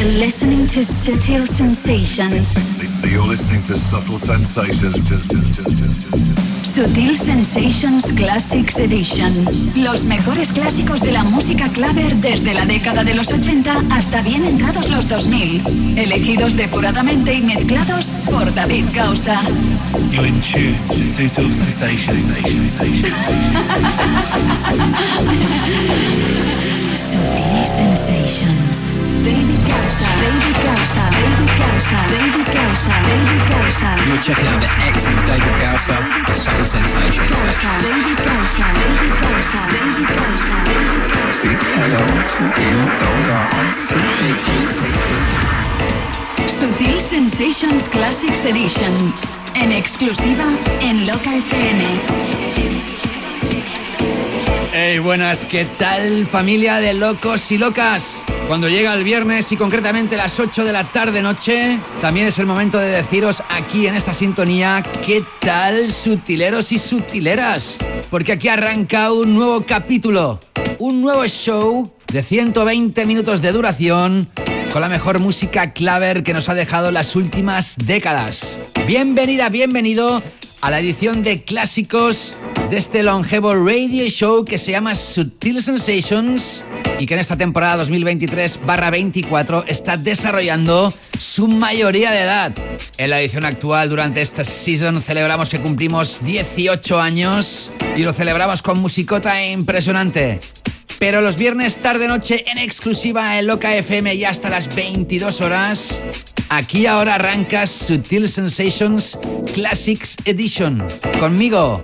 You're listening to Subtle Sensations. You're listening to Subtle Sensations. Sutil Sensations Classics Edition. Los mejores clásicos de la música claver desde la década de los 80 hasta bien entrados los 2000. Elegidos depuradamente y mezclados por David Causa. You're in tune to Sutil Sensations. Sutil Sensations. David Causa, David Causa, David Causa, David Causa, David Causa. You're checking out the excellent David Gausa, the Soul Sensations. Causa, David Causa, David Causa, David Causa, David Causa. Big hello to you, those are on Sutil Sutil Sensations Classics Edition. En exclusiva en Loca FM. Hey, buenas, ¿qué tal familia de locos y locas? Cuando llega el viernes y concretamente las 8 de la tarde noche, también es el momento de deciros aquí en esta sintonía qué tal sutileros y sutileras. Porque aquí arranca un nuevo capítulo, un nuevo show de 120 minutos de duración con la mejor música claver que nos ha dejado las últimas décadas. Bienvenida, bienvenido a la edición de clásicos de este longevo radio show que se llama Sutil Sensations y que en esta temporada 2023-24 está desarrollando su mayoría de edad. En la edición actual, durante esta season, celebramos que cumplimos 18 años y lo celebramos con musicota impresionante. Pero los viernes tarde-noche en exclusiva en Loca FM y hasta las 22 horas, aquí ahora arranca Sutil Sensations Classics Edition. Conmigo,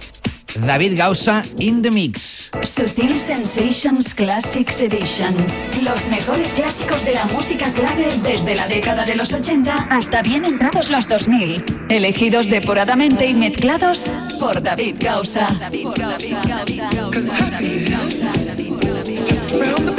David Gausa in the mix. Sutil Sensations Classics Edition. Los mejores clásicos de la música clave desde la década de los 80 hasta bien entrados los 2000. Elegidos depuradamente y mezclados por David Gausa. David Gausa. David Gausa. David Gausa.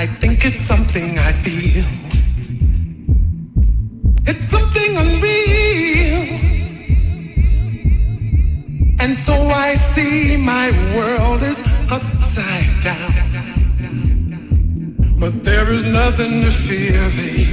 I think it's something I feel. It's something unreal. And so I see my world is upside down. But there is nothing to fear.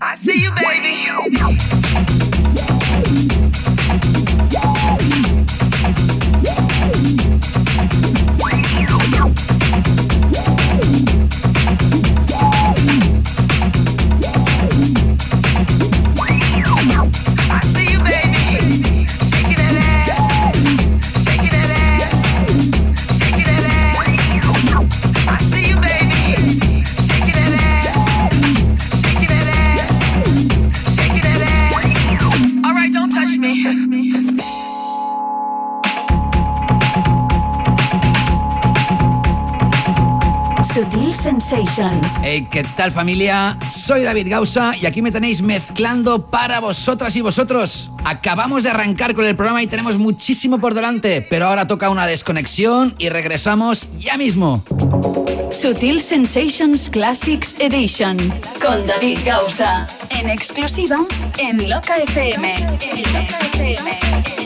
I see you, baby. ¿Qué tal familia? Soy David Gausa y aquí me tenéis mezclando para vosotras y vosotros. Acabamos de arrancar con el programa y tenemos muchísimo por delante, pero ahora toca una desconexión y regresamos ya mismo. Sutil Sensations Classics Edition con David Gausa en exclusiva en Loca FM. En Loca FM.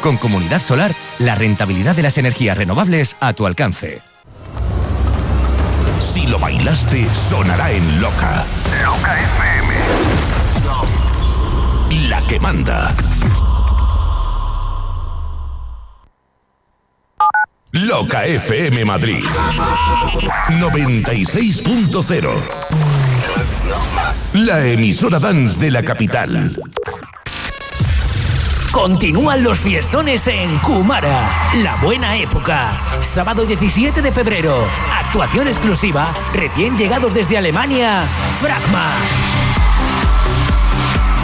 Con Comunidad Solar, la rentabilidad de las energías renovables a tu alcance. Si lo bailaste, sonará en Loca. Loca FM. La que manda. Loca FM Madrid. 96.0. La emisora dance de la capital. Continúan los fiestones en Kumara, la buena época. Sábado 17 de febrero, actuación exclusiva, recién llegados desde Alemania, Fragma.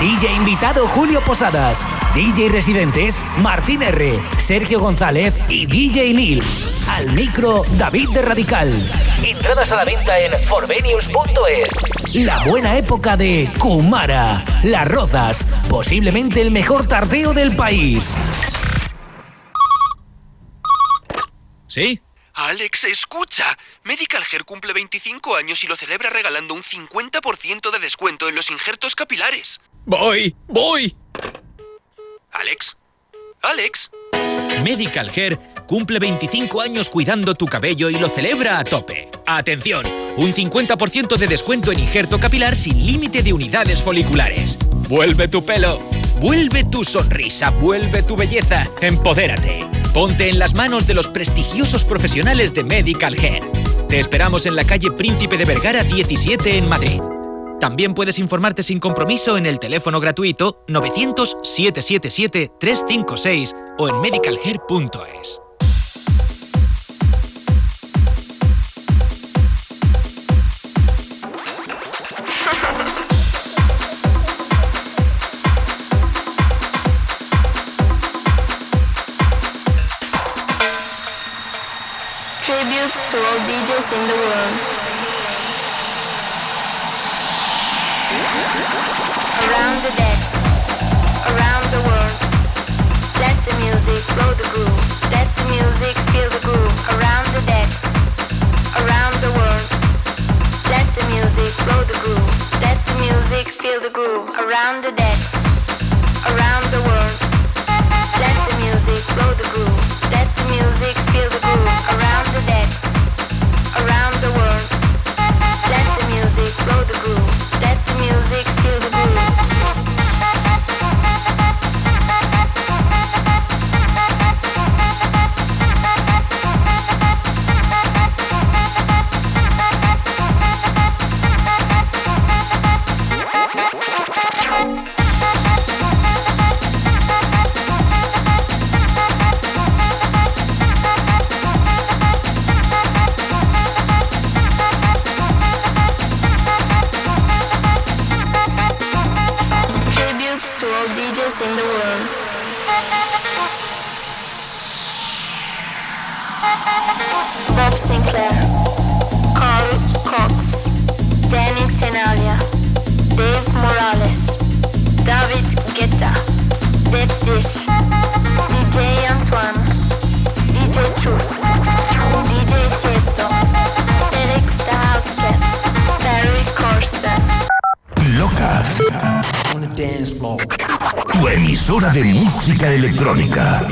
DJ invitado Julio Posadas, DJ residentes Martín R, Sergio González y DJ Lil. Al micro David de Radical. Entradas a la venta en forvenius.es. La buena época de Kumara, Las Rozas, posiblemente el mejor tardeo del país. ¿Sí? Alex, escucha. Medical Hair cumple 25 años y lo celebra regalando un 50% de descuento en los injertos capilares. Voy, voy. Alex. Alex. Medical Hair cumple 25 años cuidando tu cabello y lo celebra a tope. Atención, un 50% de descuento en injerto capilar sin límite de unidades foliculares. Vuelve tu pelo, vuelve tu sonrisa, vuelve tu belleza. Empodérate. Ponte en las manos de los prestigiosos profesionales de Medical Hair. Te esperamos en la calle Príncipe de Vergara 17 en Madrid. También puedes informarte sin compromiso en el teléfono gratuito 900-777-356 o en medicalhair.es. To all DJs in the world. Around the deck, around the world. Dish, DJ Antoine, DJ Truth, DJ Tiesto, Eric the House Cat, Barry Corsten. Loca. Tu emisora de música electrónica.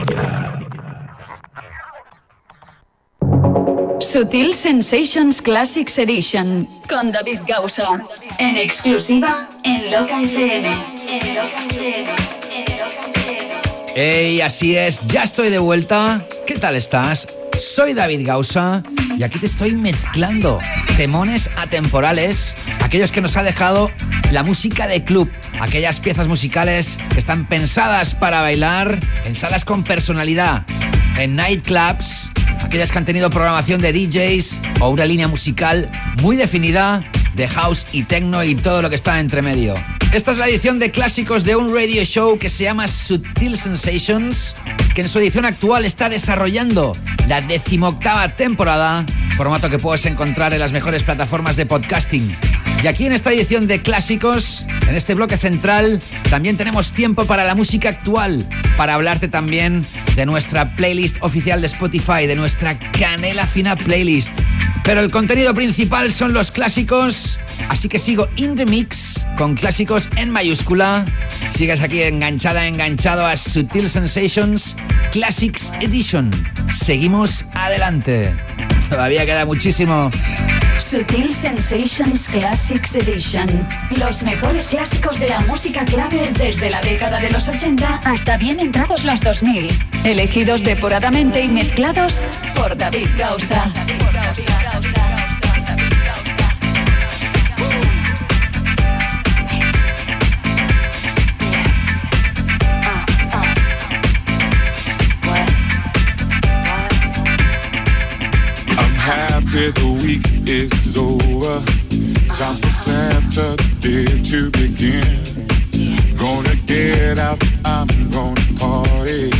Sutil Sensations Classics Edition con David Gausa. En exclusiva en Loca FM. En Loca FM. Hey, así es, ya estoy de vuelta. ¿Qué tal estás? Soy David Gausa y aquí te estoy mezclando temones atemporales, aquellos que nos ha dejado la música de club, aquellas piezas musicales que están pensadas para bailar en salas con personalidad, en nightclubs, aquellas que han tenido programación de DJs o una línea musical muy definida de house y techno y todo lo que está entre medio. Esta es la edición de clásicos de un radio show que se llama Sutil Sensations, que en su edición actual está desarrollando la decimoctava temporada, formato que puedes encontrar en las mejores plataformas de podcasting. Y aquí en esta edición de clásicos, en este bloque central, también tenemos tiempo para la música actual, para hablarte también de nuestra playlist oficial de Spotify, de nuestra Canela Fina playlist. Pero el contenido principal son los clásicos, así que sigo in the mix con clásicos en mayúscula. Sigues aquí enganchada, enganchado a Sutil Sensations Classics Edition. Seguimos adelante. Todavía queda muchísimo. Sutil Sensations Classics Edition. Los mejores clásicos de la música clave desde la década de los 80 hasta bien entrados los 2000. Elegidos depuradamente y mezclados por David Gausa. Happy the week is over. Time for Saturday to begin. Gonna get out, I'm gonna party.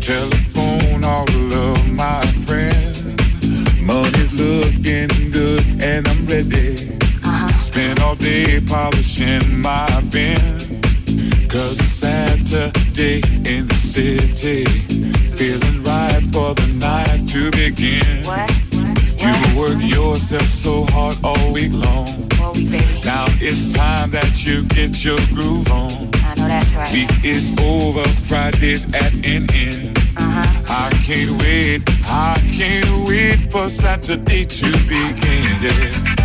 Telephone all of my friends. Money's looking good and I'm ready. Uh-huh. Spend all day polishing my bin. Cause it's Saturday in the city. Feeling right for the night to begin. You work yourself so hard all week long. Now it's time that you get your groove on. I know that's right. Week is over, Friday's at an end. Uh-huh. I can't wait, I can't wait for Saturday to begin. Yeah.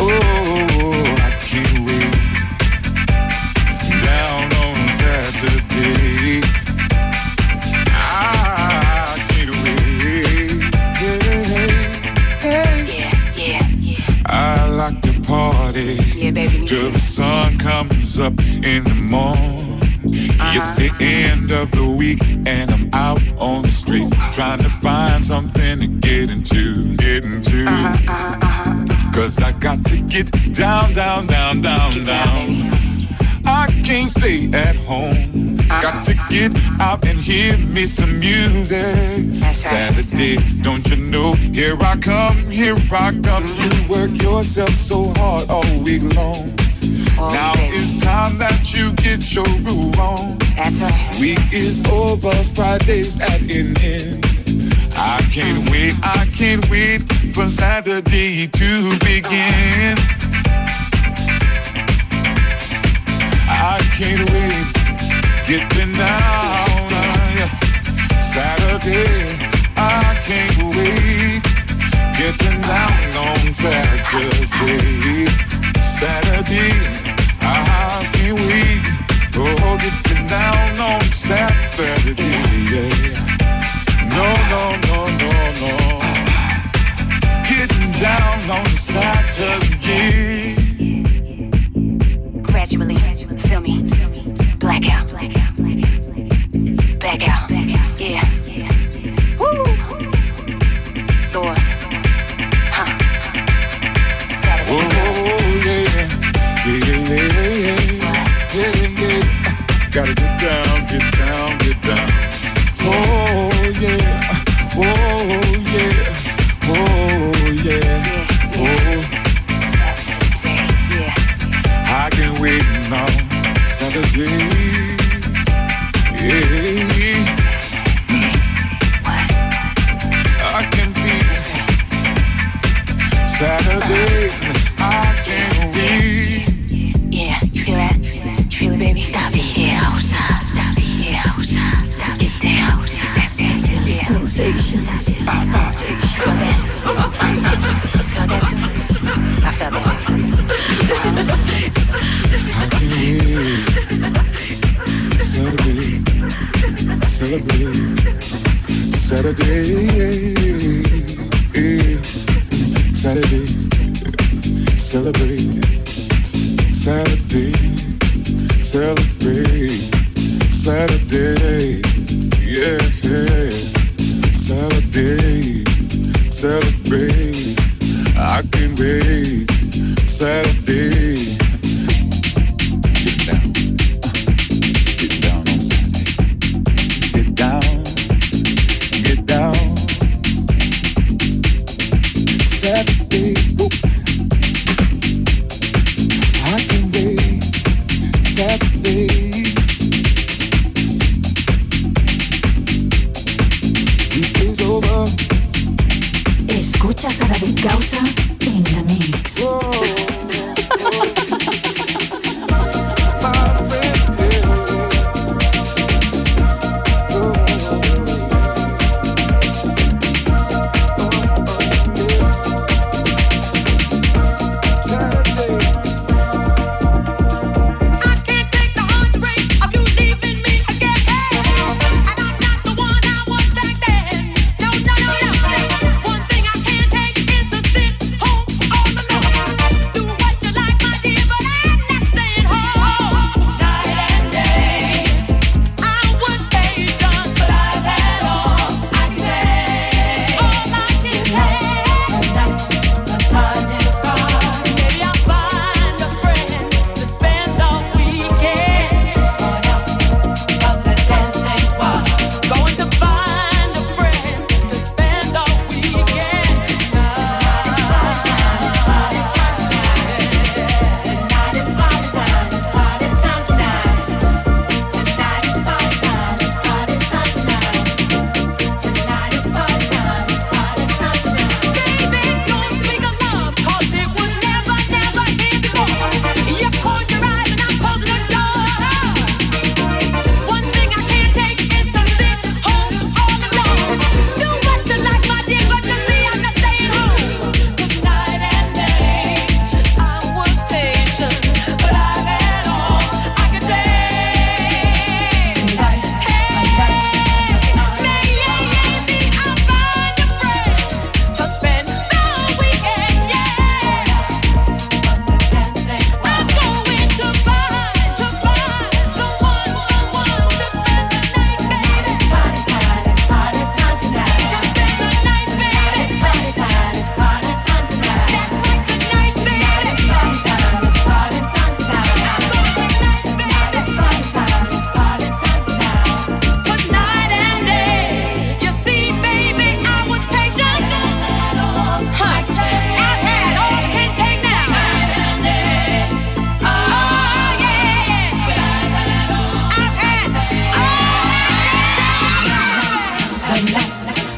Oh, I can't wait. Party Yeah, baby, till the sun comes up in the morning. It's the uh-huh. end of the week and I'm out on the streets trying to find something to get into, get into. Uh-huh, uh-huh, Cause I got to get down, down, down, down, down. I can't stay at home. Got to get out and hear me some music. Saturday, don't you know? Here I come, here I come. You work yourself so hard all week long. now it's time that you get your groove on. That's right. Week is over, Friday's at an end. I can't wait, I can't wait for Saturday to begin. I can't wait, getting down on. Saturday, I can't wait, getting down on Saturday. Saturday, I can't wait, oh, getting down on Saturday. Yeah. No, no, no, no, no. Getting down on Saturday. Gradually. Blackout. Back out. Yeah. Woo. Doors. Huh. Saturday. Whoa, yeah. Yeah, yeah, yeah. Yeah, yeah. Gotta get down, get down, get down. Oh, yeah. Whoa, yeah. Whoa, yeah. Whoa. Oh. Saturday, yeah. I can wait on Saturday.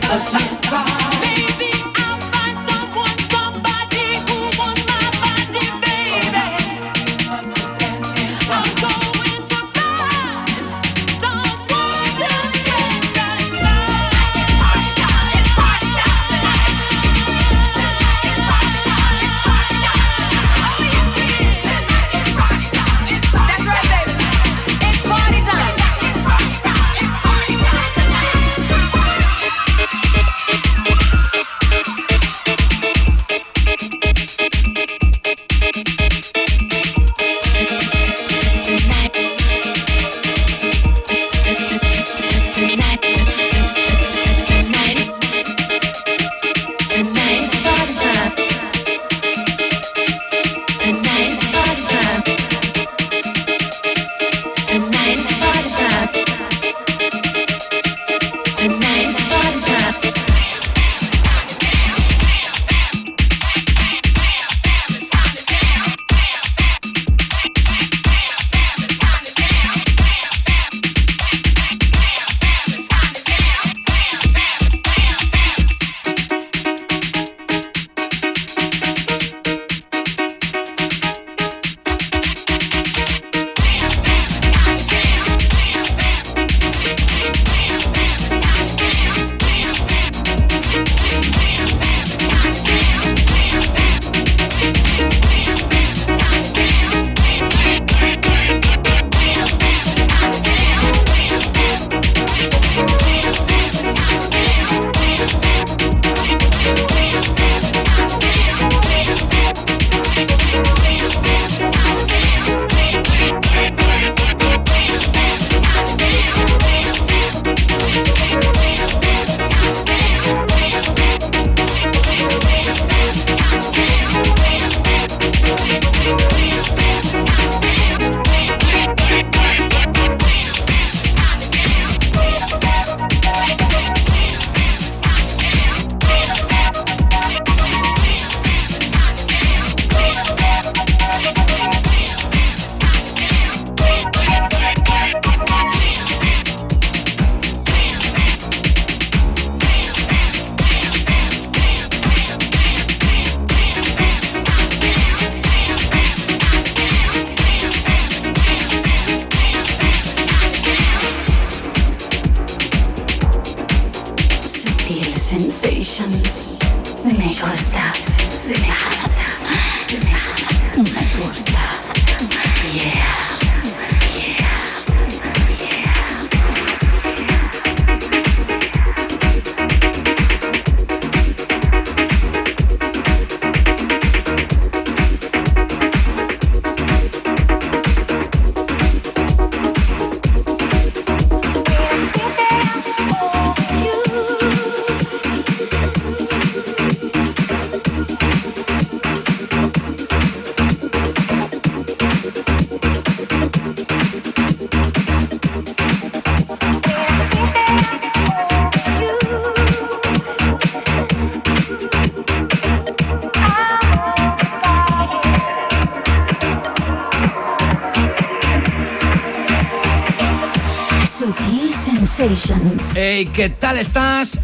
a chance.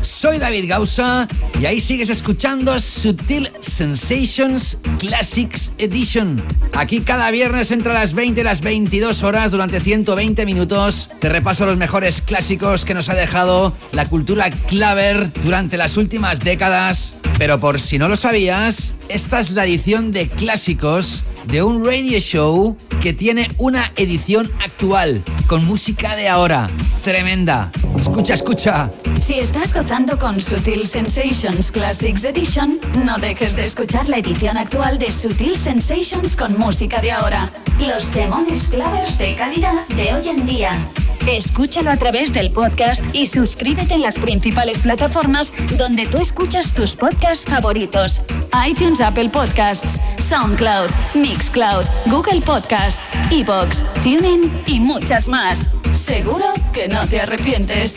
Soy David Gausa y ahí sigues escuchando Sutil Sensations Classics Edition. Aquí cada viernes entre las 20 y las 22 horas durante 120 minutos te repaso los mejores clásicos que nos ha dejado la cultura claver durante las últimas décadas. Pero por si no lo sabías, esta es la edición de clásicos de un radio show que tiene una edición actual con música de ahora. Tremenda. Escucha, escucha. Si estás gozando con Sutil Sensations Classics Edition, no dejes de escuchar la edición actual de Sutil Sensations con música de ahora. Los demones clavers de calidad de hoy en día. Escúchalo a través del podcast y suscríbete en las principales plataformas donde tú escuchas tus podcasts favoritos. iTunes, Apple Podcasts, SoundCloud, Mixcloud, Google Podcasts, Evox, TuneIn y muchas más. Seguro que no te arrepientes.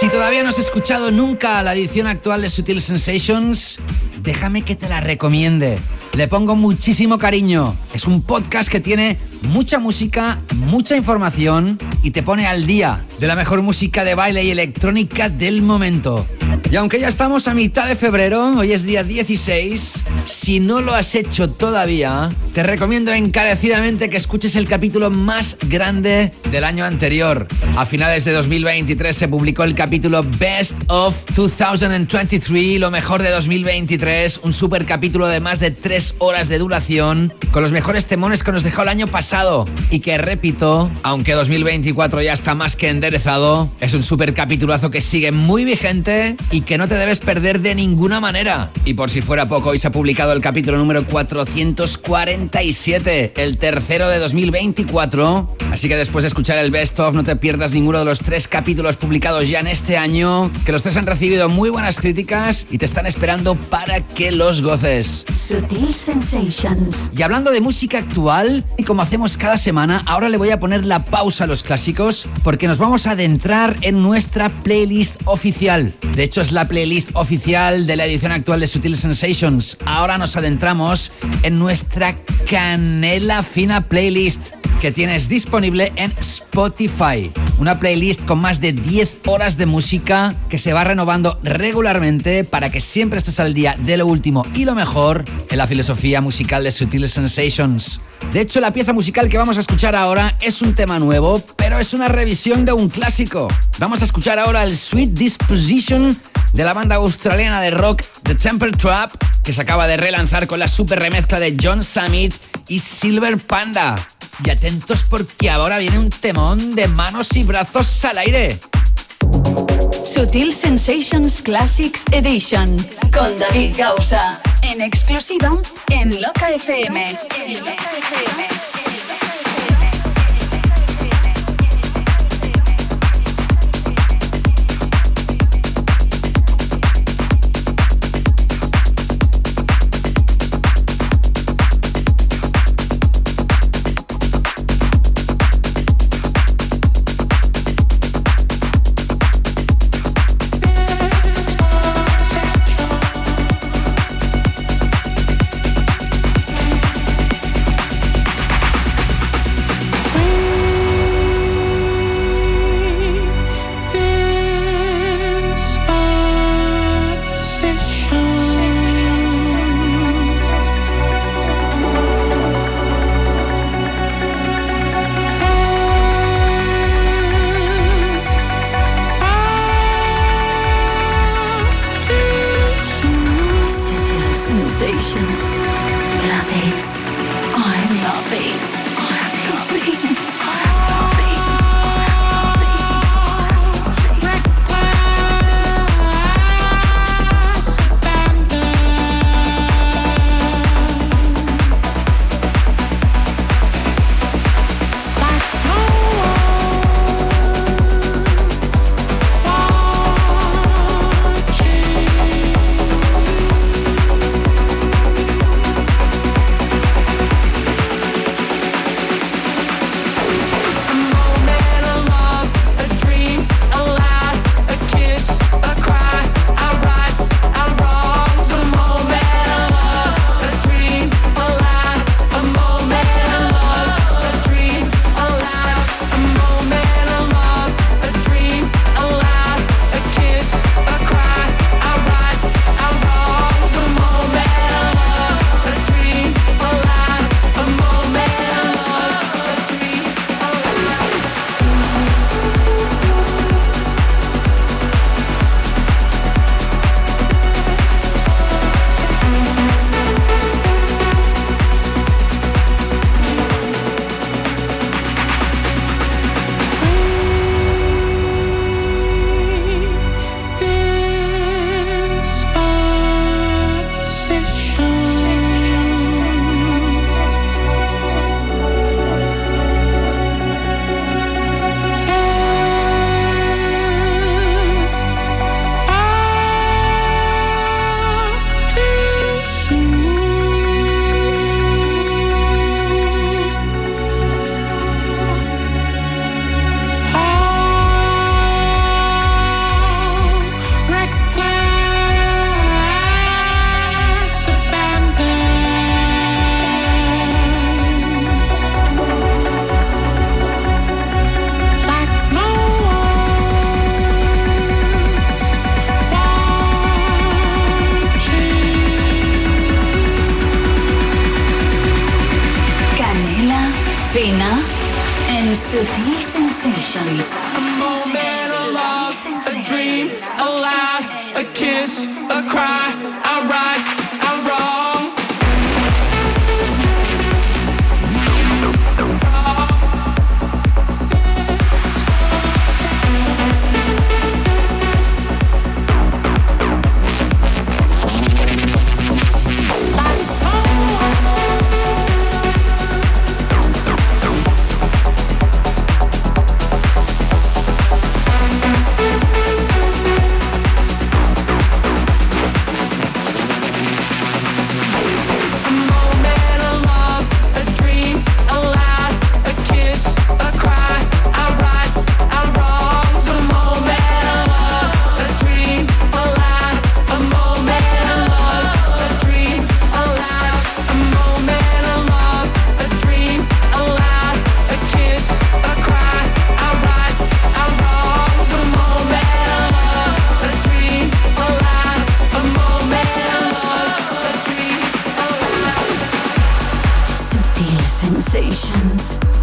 Si todavía no has escuchado nunca la edición actual de Sutil Sensations, déjame que te la recomiende. Le pongo muchísimo cariño. Es un podcast que tiene mucha música, mucha información y te pone al día de la mejor música de baile y electrónica del momento. Y aunque ya estamos a mitad de febrero, hoy es día 16, si no lo has hecho todavía, te recomiendo encarecidamente que escuches el capítulo más grande del año anterior. A finales de 2023 se publicó el capítulo Best of 2023, lo mejor de 2023, un super capítulo de más de 3 horas de duración, con los mejores temones que nos dejó el año pasado y que repito, aunque 2024 ya está más que enderezado, es un super capitulazo que sigue muy vigente y que no te debes perder de ninguna manera. Y por si fuera poco, hoy se ha publicado el capítulo número 447, el tercero de 2024. Así que después de escuchar el best of, no te pierdas ninguno de los tres capítulos publicados ya en este año, que los tres han recibido muy buenas críticas y te están esperando para que los goces. Sutil Sensations. Y hablando de música actual, y como hacemos cada semana, ahora le voy a poner la pausa a los clásicos porque nos vamos a adentrar en nuestra playlist oficial. De hecho, es la playlist oficial de la edición actual de Sutil Sensations. Ahora nos adentramos en nuestra canela fina playlist que tienes disponible en Spotify. Una playlist con más de 10 horas de música que se va renovando regularmente para que siempre estés al día de lo último y lo mejor en la filosofía musical de Sutil Sensations. De hecho, la pieza musical que vamos a escuchar ahora es un tema nuevo, pero es una revisión de un clásico. Vamos a escuchar ahora el Sweet Disposition de la banda australiana de rock The Temper Trap, que se acaba de relanzar con la super remezcla de John Summit y Silver Panda. Y atentos porque ahora viene un temón de manos y brazos al aire. Sutil Sensations Classics Edition con David Gausa en exclusiva en Loca FM. En Loca FM.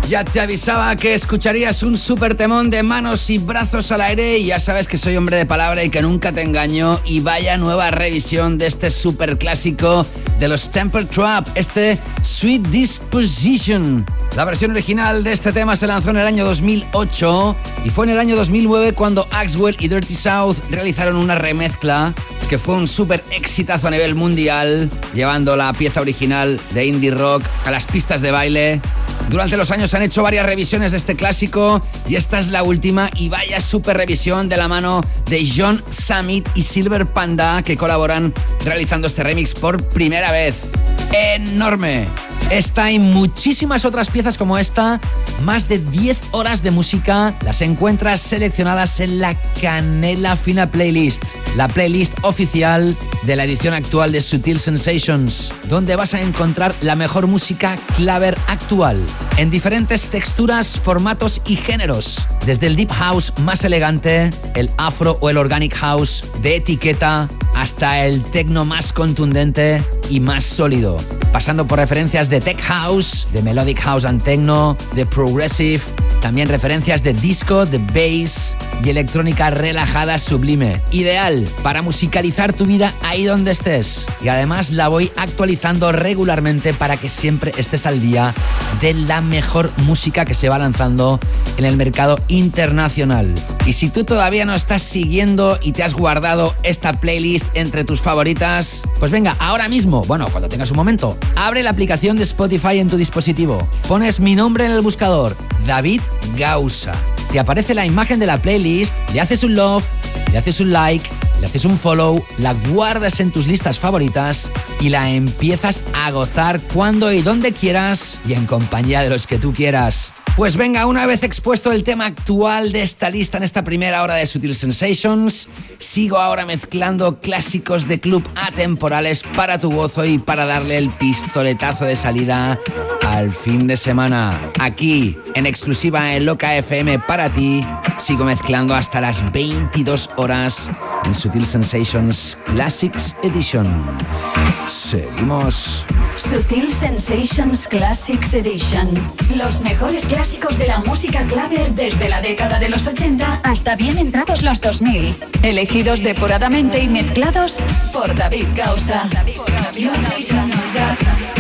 Ya te avisaba que escucharías un super temón de manos y brazos al aire y ya sabes que soy hombre de palabra y que nunca te engaño y vaya nueva revisión de este super clásico de los Temper Trap, este Sweet Disposition. La versión original de este tema se lanzó en el año 2008 y fue en el año 2009 cuando Axwell y Dirty South realizaron una remezcla que fue un súper exitazo a nivel mundial, llevando la pieza original de indie rock a las pistas de baile. Durante los años han hecho varias revisiones de este clásico y esta es la última y vaya super revisión de la mano de John Summit y Silver Panda que colaboran realizando este remix por primera vez. ¡Enorme! Esta y muchísimas otras piezas como esta, más de 10 horas de música, las encuentras seleccionadas en la Canela Fina Playlist, la playlist oficial de la edición actual de Sutil Sensations, donde vas a encontrar la mejor música claver actual, en diferentes texturas, formatos y géneros, desde el deep house más elegante, el afro o el organic house de etiqueta, hasta el techno más contundente y más sólido, pasando por referencias de tech house, de melodic house and techno, de progressive También referencias de disco, de bass y electrónica relajada sublime. Ideal para musicalizar tu vida ahí donde estés. Y además la voy actualizando regularmente para que siempre estés al día de la mejor música que se va lanzando en el mercado internacional. Y si tú todavía no estás siguiendo y te has guardado esta playlist entre tus favoritas, pues venga, ahora mismo, bueno, cuando tengas un momento, abre la aplicación de Spotify en tu dispositivo. Pones mi nombre en el buscador, David Gausa. Te aparece la imagen de la playlist, le haces un love, le haces un like, le haces un follow, la guardas en tus listas favoritas y la empiezas a gozar cuando y donde quieras y en compañía de los que tú quieras. Pues venga, una vez expuesto el tema actual de esta lista en esta primera hora de Sutil Sensations, sigo ahora mezclando clásicos de club atemporales para tu gozo y para darle el pistoletazo de salida al fin de semana. Aquí, en exclusiva en Loca FM para ti, sigo mezclando hasta las 22 horas en Sutil Sensations Classics Edition. Seguimos. Sutil Sensations Classics Edition. Los mejores clásicos de la música clave desde la década de los 80 hasta bien entrados los 2000. Elegidos depuradamente y mezclados por David Causa. Loca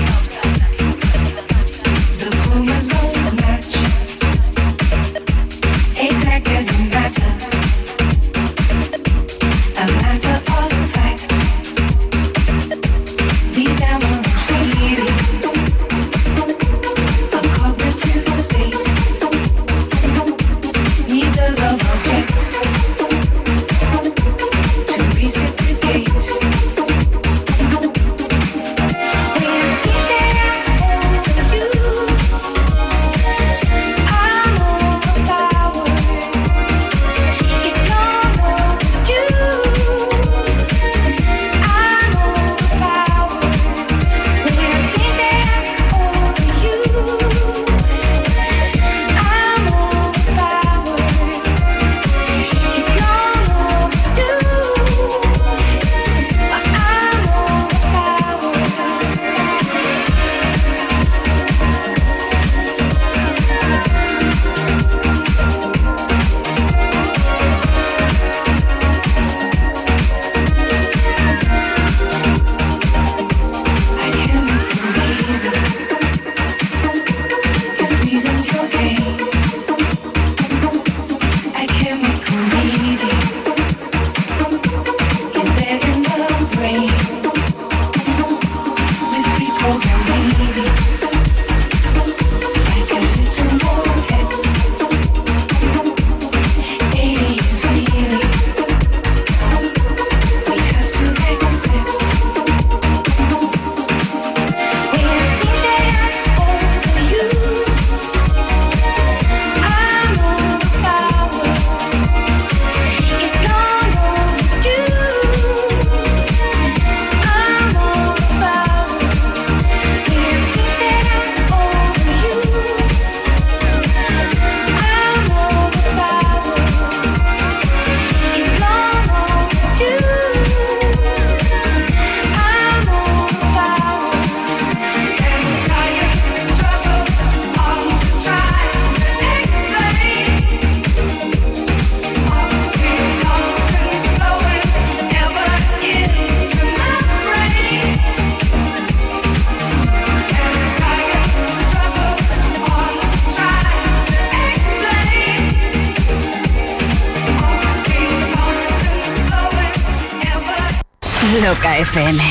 FM.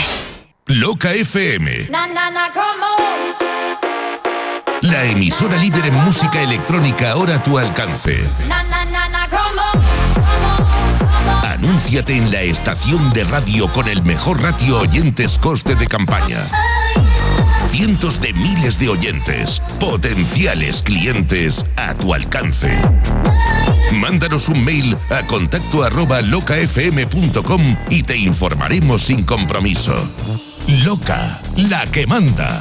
Loca FM, Na na na, come on. la emisora líder en música electrónica ahora a tu alcance. Na na na na, come on. Anúnciate en la estación de radio con el mejor ratio oyentes coste de campaña. Cientos de miles de oyentes, potenciales clientes a tu alcance. Mándanos un mail a contacto arroba locafm.com y te informaremos sin compromiso. Loca, la que manda.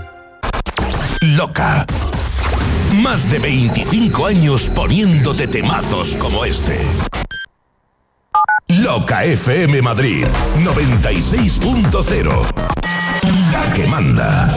Loca. Más de 25 años poniéndote temazos como este. Loca FM Madrid 96.0. La que manda.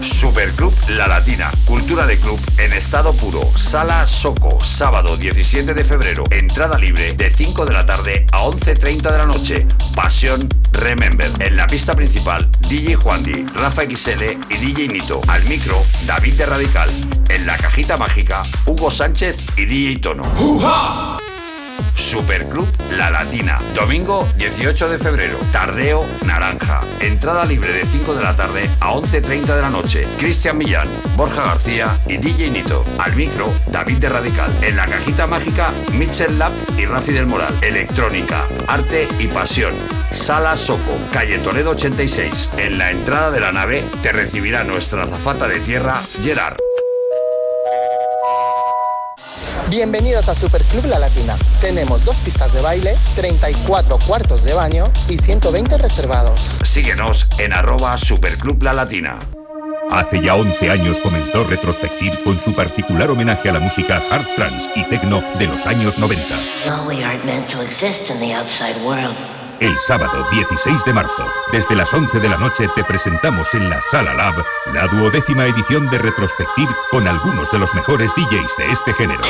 Superclub La Latina, cultura de club en estado puro. Sala Soco, sábado 17 de febrero. Entrada libre de 5 de la tarde a 11.30 de la noche. Pasión Remember. En la pista principal, DJ Juandi, Rafa XL y DJ Nito. Al micro, David de Radical. En la cajita mágica, Hugo Sánchez y DJ Tono. Superclub La Latina. Domingo 18 de febrero. Tardeo Naranja. Entrada libre de 5 de la tarde a 11.30 de la noche. Cristian Millán, Borja García y DJ Nito. Al micro, David de Radical. En la cajita mágica, Mitchell Lab y Rafi del Moral. Electrónica, arte y pasión. Sala Soco, calle Toledo 86. En la entrada de la nave te recibirá nuestra azafata de tierra, Gerard. Bienvenidos a Superclub La Latina. Tenemos dos pistas de baile, 34 cuartos de baño y 120 reservados. Síguenos en arroba Superclub La Latina. Hace ya 11 años comenzó Retrospective con su particular homenaje a la música hard trance y techno de los años 90. No, we aren't meant to exist in the outside world. El sábado 16 de marzo, desde las 11 de la noche, te presentamos en la Sala Lab la duodécima edición de Retrospective con algunos de los mejores DJs de este género.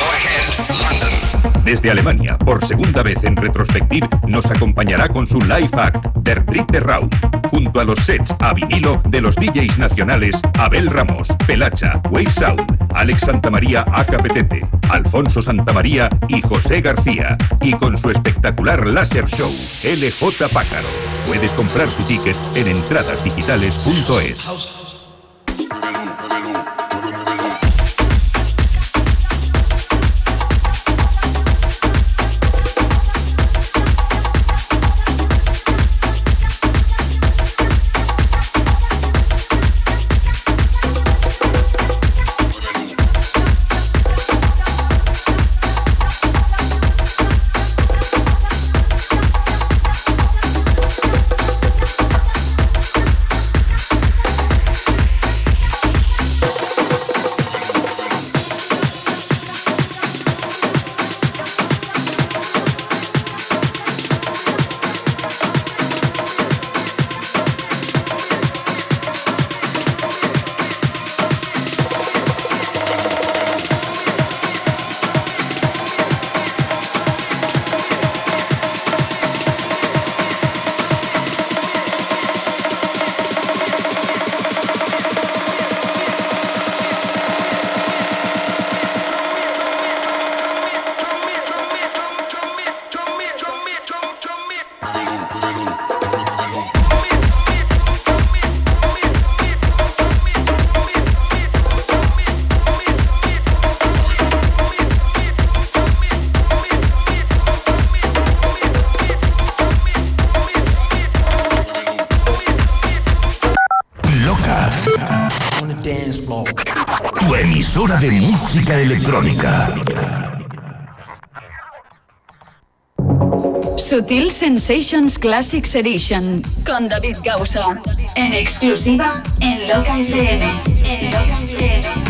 Desde Alemania, por segunda vez en Retrospective, nos acompañará con su live act Der Dritte Raum, junto a los sets a vinilo de los DJs nacionales Abel Ramos, Pelacha, Wave Sound, Alex Santamaría Acapetete, Alfonso Santamaría y José García, y con su espectacular láser show, LJ Pájaro. Puedes comprar tu ticket en entradasdigitales.es. Sutil Sensations Classics Edition con David Gausa. En exclusiva en Loca FM. En Loca FM.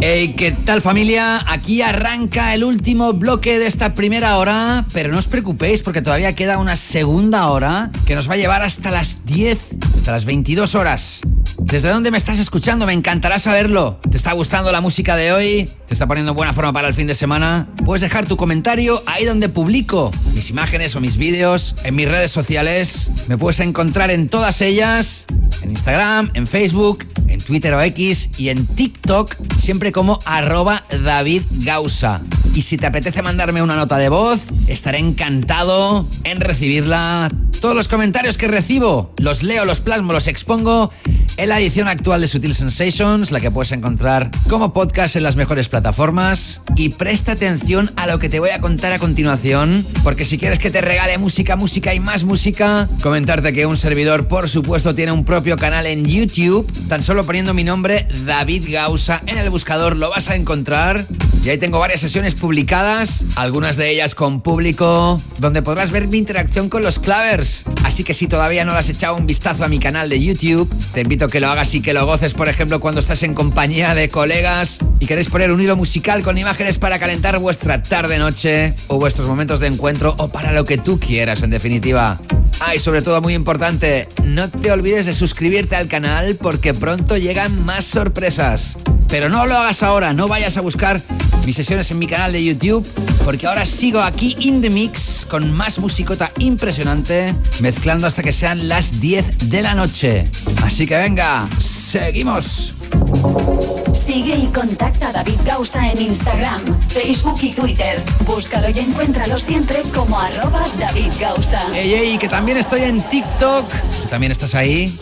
Hey, ¿qué tal familia? Aquí arranca el último bloque de esta primera hora, pero no os preocupéis porque todavía queda una segunda hora que nos va a llevar hasta las 10, hasta las 22 horas. ¿Desde dónde me estás escuchando? Me encantará saberlo. ¿Te está gustando la música de hoy? ¿Te está poniendo en buena forma para el fin de semana? Puedes dejar tu comentario ahí donde publico mis imágenes o mis vídeos en mis redes sociales. Me puedes encontrar en todas ellas, en Instagram, en Facebook, en Twitter o X y en TikTok, siempre como arroba David Gausa. Y si te apetece mandarme una nota de voz, estaré encantado en recibirla Todos los comentarios que recibo los leo, los plasmo, los expongo en la edición actual de Sutil Sensations, la que puedes encontrar como podcast en las mejores plataformas. Y presta atención a lo que te voy a contar a continuación, porque si quieres que te regale música, música y más música, comentarte que un servidor, por supuesto, tiene un propio canal en YouTube. Tan solo poniendo mi nombre, David Gausa, en el buscador lo vas a encontrar. Y ahí tengo varias sesiones publicadas, algunas de ellas con público, donde podrás ver mi interacción con los clavers. Así que si todavía no has echado un vistazo a mi canal de YouTube, te invito a que lo hagas y que lo goces, por ejemplo, cuando estás en compañía de colegas y queréis poner un hilo musical con imágenes para calentar vuestra tarde-noche o vuestros momentos de encuentro o para lo que tú quieras, en definitiva. Ah, y sobre todo muy importante, no te olvides de suscribirte al canal porque pronto llegan más sorpresas. Pero no lo hagas ahora, no vayas a buscar mis sesiones en mi canal de YouTube, porque ahora sigo aquí in the mix con más musicota impresionante, mezclando hasta que sean las 10 de la noche. Así que venga, seguimos. Sigue y contacta a David Gausa en Instagram, Facebook y Twitter. Búscalo y encuéntralo siempre como arroba David Gausa. Ey, ey, que también estoy en TikTok. ¿También estás ahí?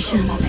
Sensations.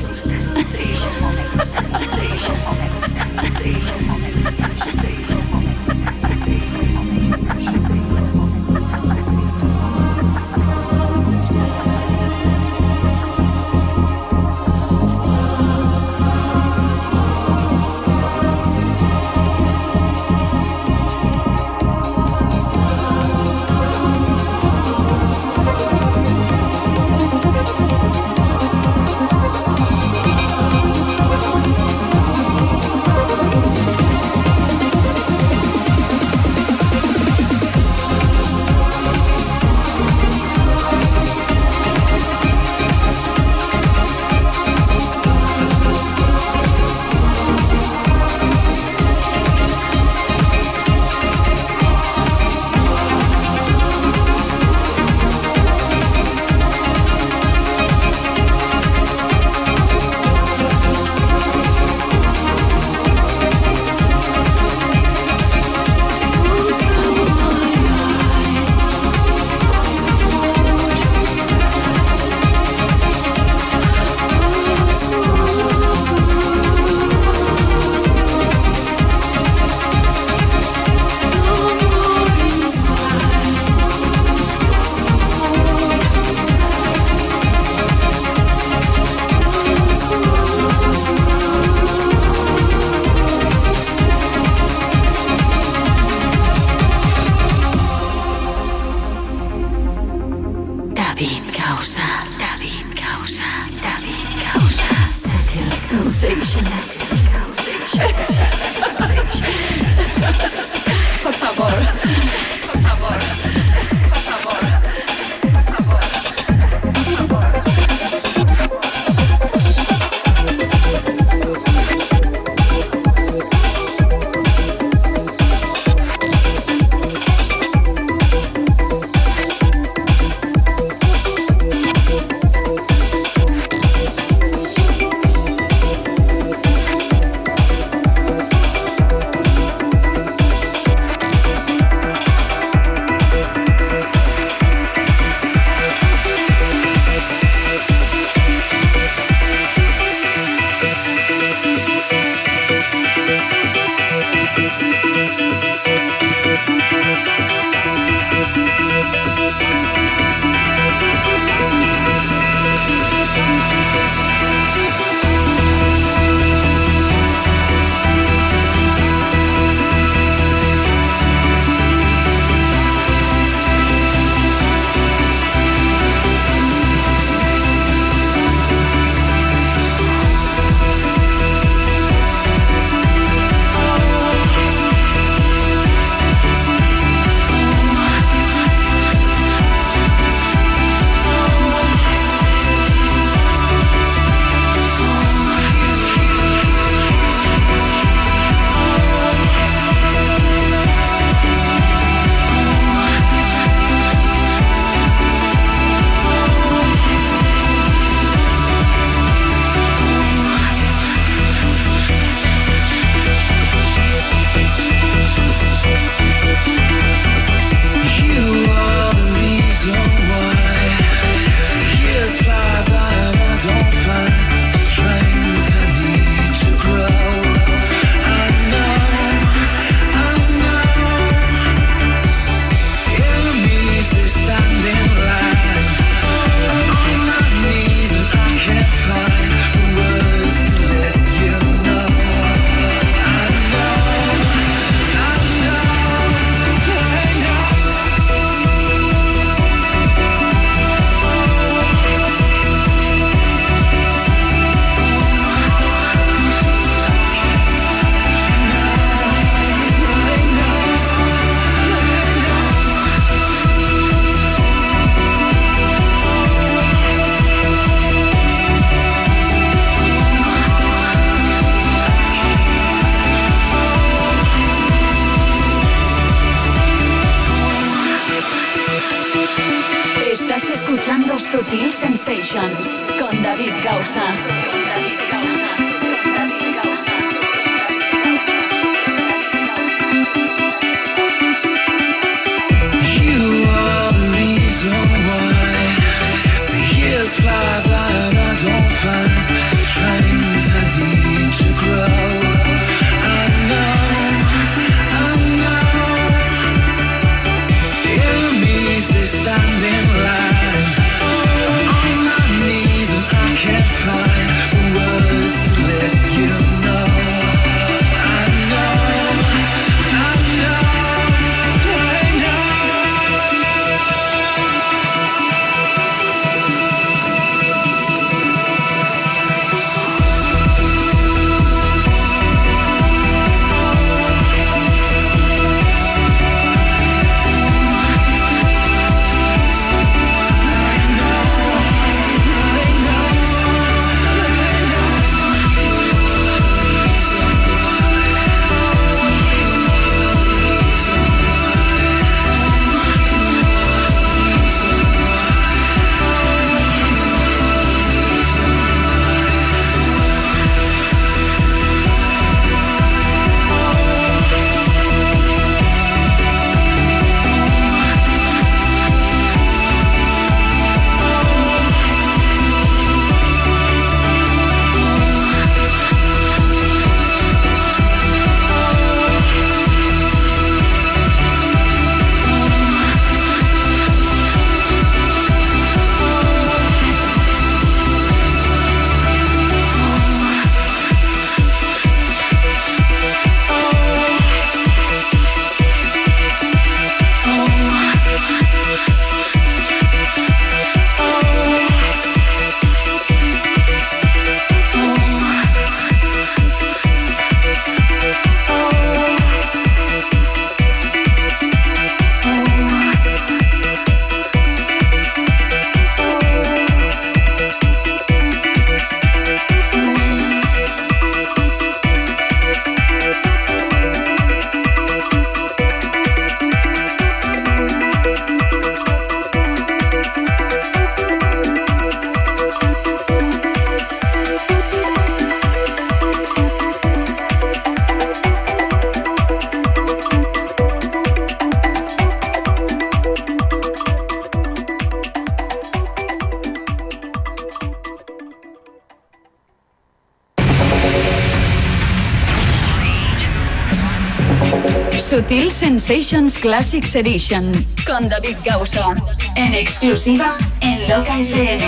Sensations Classics Edition con David Gausa. En exclusiva en Loca FM.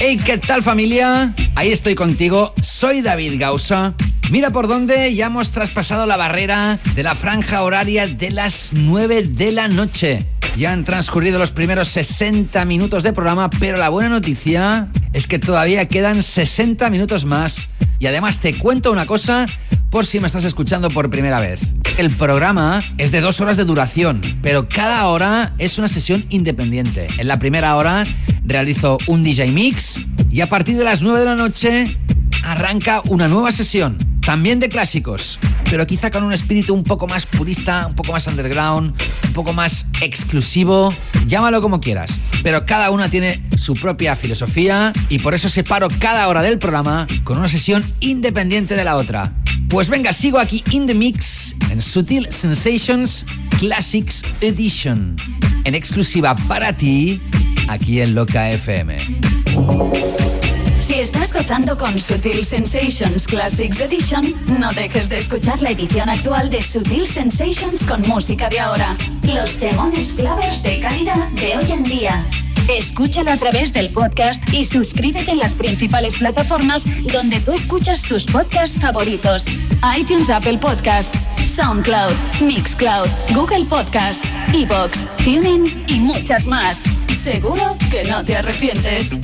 Hey, ¿qué tal familia? Ahí estoy contigo, soy David Gausa. Mira por dónde ya hemos traspasado la barrera de la franja horaria de las 9 de la noche. Ya han transcurrido los primeros 60 minutos de programa, pero la buena noticia es que todavía quedan 60 minutos más. Y además te cuento una cosa por si me estás escuchando por primera vez. El programa es de dos horas de duración, pero cada hora es una sesión independiente. En la primera hora realizo un DJ mix y a partir de las 9 de la noche arranca una nueva sesión, también de clásicos, pero quizá con un espíritu un poco más purista, un poco más underground, un poco más exclusivo, llámalo como quieras. Pero cada una tiene su propia filosofía y por eso separo cada hora del programa con una sesión independiente de la otra. Pues venga, sigo aquí in the mix en Sutil Sensations Classics Edition, en exclusiva para ti, aquí en Loca FM. Si estás gozando con Sutil Sensations Classics Edition, no dejes de escuchar la edición actual de Sutil Sensations con música de ahora. Los demones clavers de calidad de hoy en día. Escúchalo a través del podcast y suscríbete en las principales plataformas donde tú escuchas tus podcasts favoritos. iTunes, Apple Podcasts, SoundCloud, Mixcloud, Google Podcasts, Evox, TuneIn y muchas más. Seguro que no te arrepientes.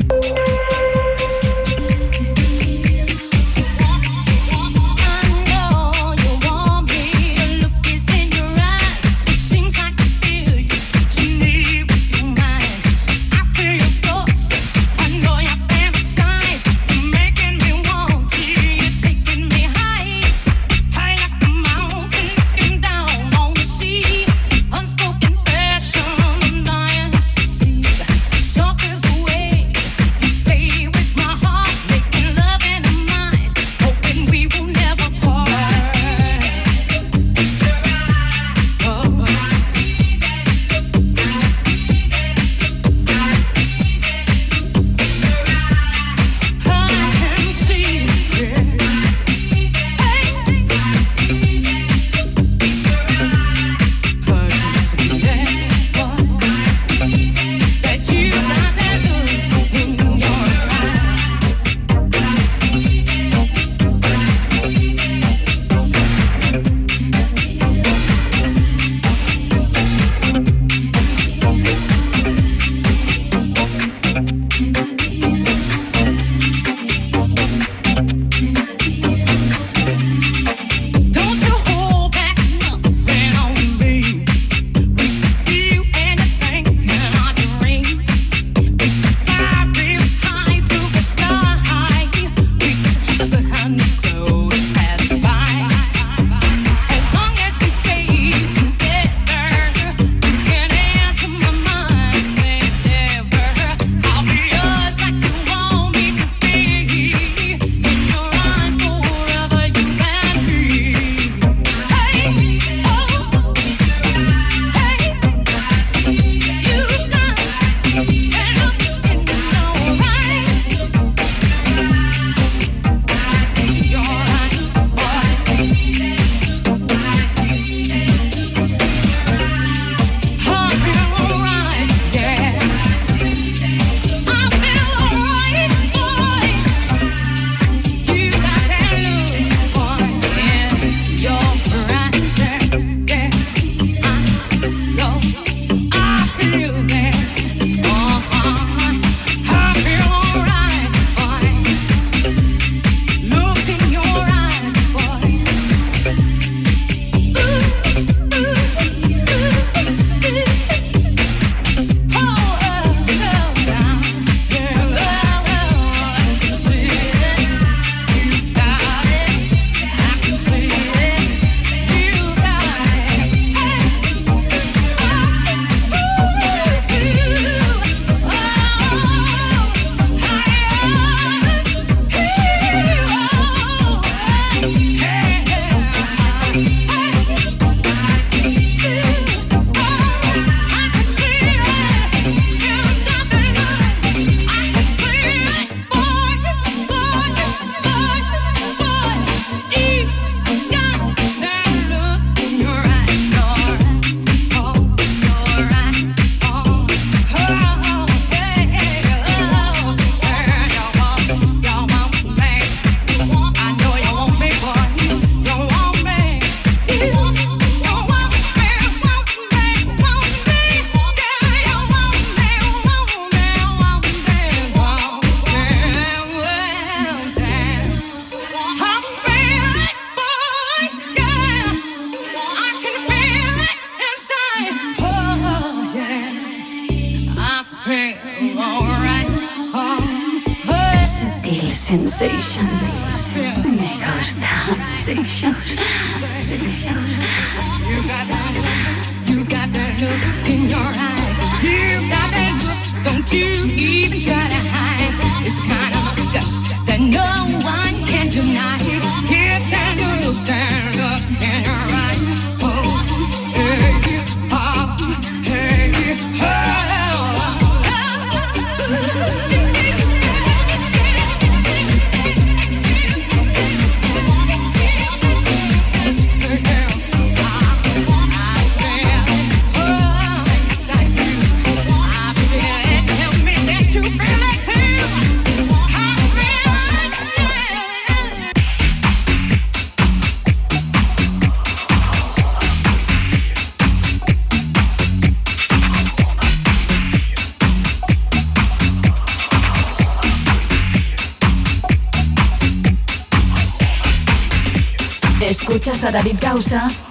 David Causa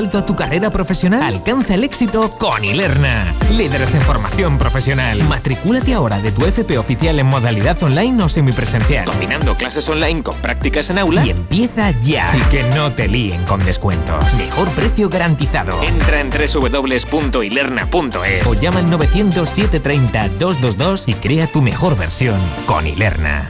salto a tu carrera profesional? Alcanza el éxito con Ilerna. Líderes en formación profesional. Matricúlate ahora de tu FP oficial en modalidad online o semipresencial. Combinando clases online con prácticas en aula. Y empieza ya. Y que no te líen con descuentos. Mejor precio garantizado. Entra en www.ilerna.es o llama al 900-730-222 y crea tu mejor versión con Ilerna.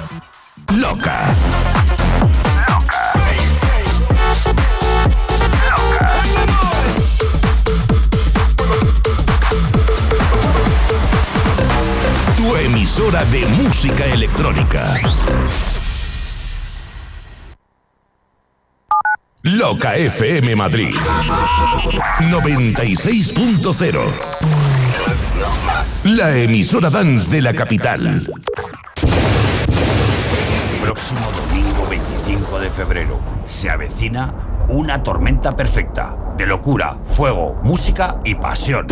Loca. Tu emisora de música electrónica. Loca FM Madrid 96.0 La emisora dance de la capital. Próximo domingo 25 de febrero se avecina una tormenta perfecta de locura, fuego, música y pasión.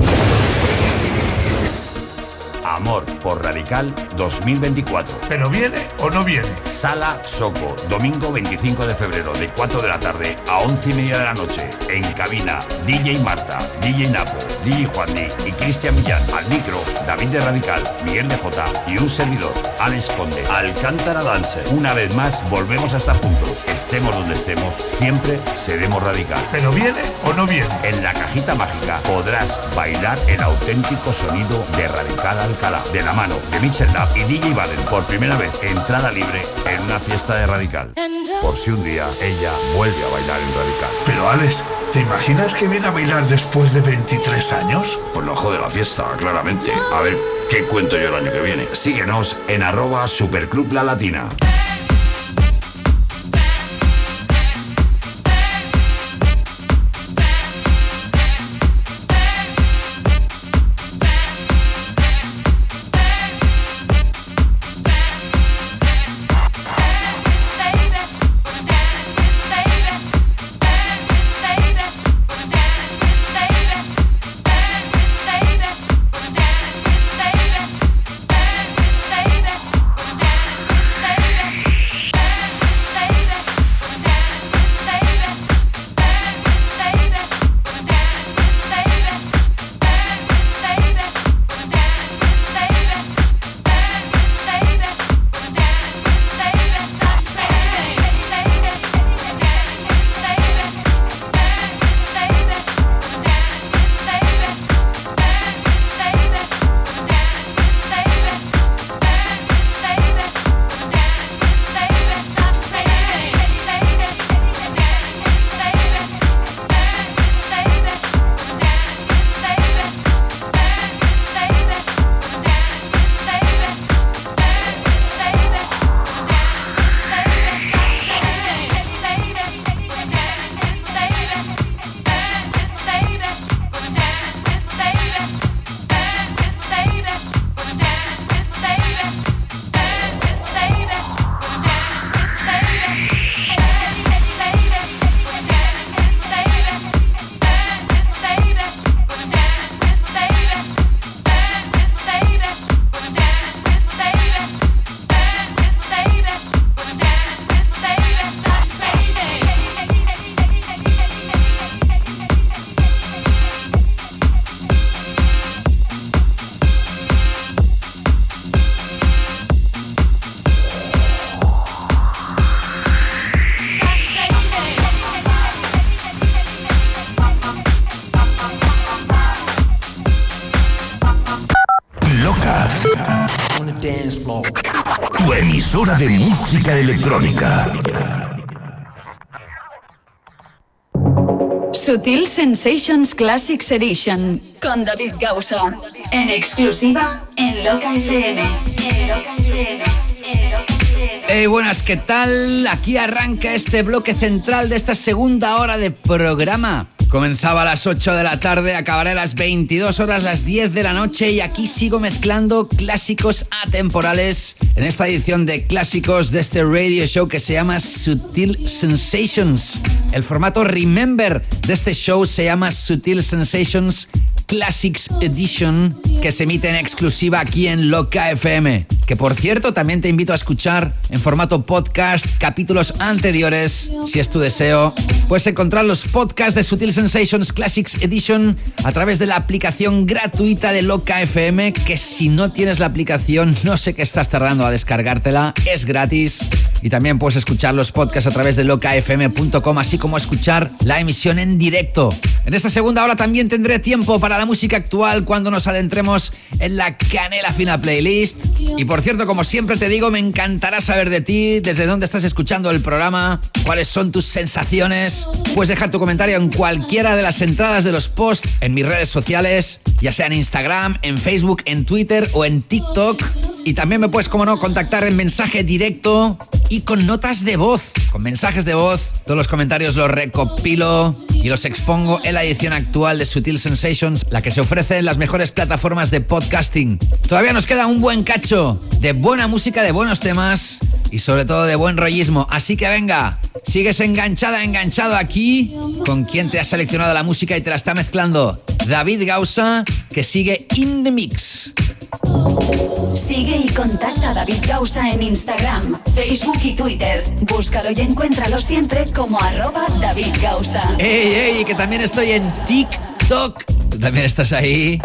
Amor por Radical 2024. ¿Pero viene o no viene? Sala Soco, domingo 25 de febrero, de 4 de la tarde a 11 y media de la noche. En cabina, DJ Marta, DJ Napo, DJ Juan Di y Cristian Millán. Al micro, David de Radical, Miguel de J y un servidor, Alex Conde. Alcántara Dancer. Una vez más, volvemos a estar juntos. Estemos donde estemos, siempre seremos Radical. ¿Pero viene o no viene? En la cajita mágica podrás bailar el auténtico sonido de Radical Alcalá, de la mano de Mitchell Lab y DJ Baden por primera vez entrada libre en una fiesta de Radical. Por si un día ella vuelve a bailar en Radical. Pero Alex, ¿te imaginas que viene a bailar después de 23 años? Pues lo jode la fiesta, claramente. A ver, ¿qué cuento yo el año que viene? Síguenos en arroba Superclub La Latina. electrónica. Sutil Sensations Classics Edition con David Gausa. En exclusiva en Loca FM. En Hey, eh, buenas, ¿qué tal? Aquí arranca este bloque central de esta segunda hora de programa. Comenzaba a las 8 de la tarde, acabaré a las 22 horas, las 10 de la noche y aquí sigo mezclando clásicos atemporales en esta edición de clásicos de este radio show que se llama Sutil Sensations. El formato Remember de este show se llama Sutil Sensations Classics Edition que se emite en exclusiva aquí en Loca FM. Que por cierto también te invito a escuchar en formato podcast capítulos anteriores, si es tu deseo. Puedes encontrar los podcasts de Sutil Sensations Classics Edition a través de la aplicación gratuita de Loca FM, que si no tienes la aplicación no sé qué estás tardando a descargártela, es gratis. Y también puedes escuchar los podcasts a través de locafm.com, así como escuchar la emisión en directo. En esta segunda hora también tendré tiempo para la música actual cuando nos adentremos en la Canela Fina Playlist. Y por cierto, como siempre te digo, me encantará saber de ti, desde dónde estás escuchando el programa, cuáles son tus sensaciones. Puedes dejar tu comentario en cualquiera de las entradas de los posts en mis redes sociales, ya sea en Instagram, en Facebook, en Twitter o en TikTok. Y también me puedes, como no, contactar en mensaje directo y con notas de voz. Con mensajes de voz, todos los comentarios los recopilo y los expongo en la edición actual de Sutil Sensations, la que se ofrece en las mejores plataformas de podcasting. Todavía nos queda un buen cacho de buena música, de buenos temas y sobre todo de buen rollismo. Así que venga, sigues enganchada, enganchado aquí con quien te ha seleccionado la música y te la está mezclando. David Gausa, que sigue in the mix. Sigue y contacta a David Gausa en Instagram, Facebook y Twitter. Búscalo y encuéntralo siempre como arroba David Gausa. ¡Ey, ey! Que también estoy en TikTok. ¿Tú también estás ahí?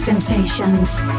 Sensations.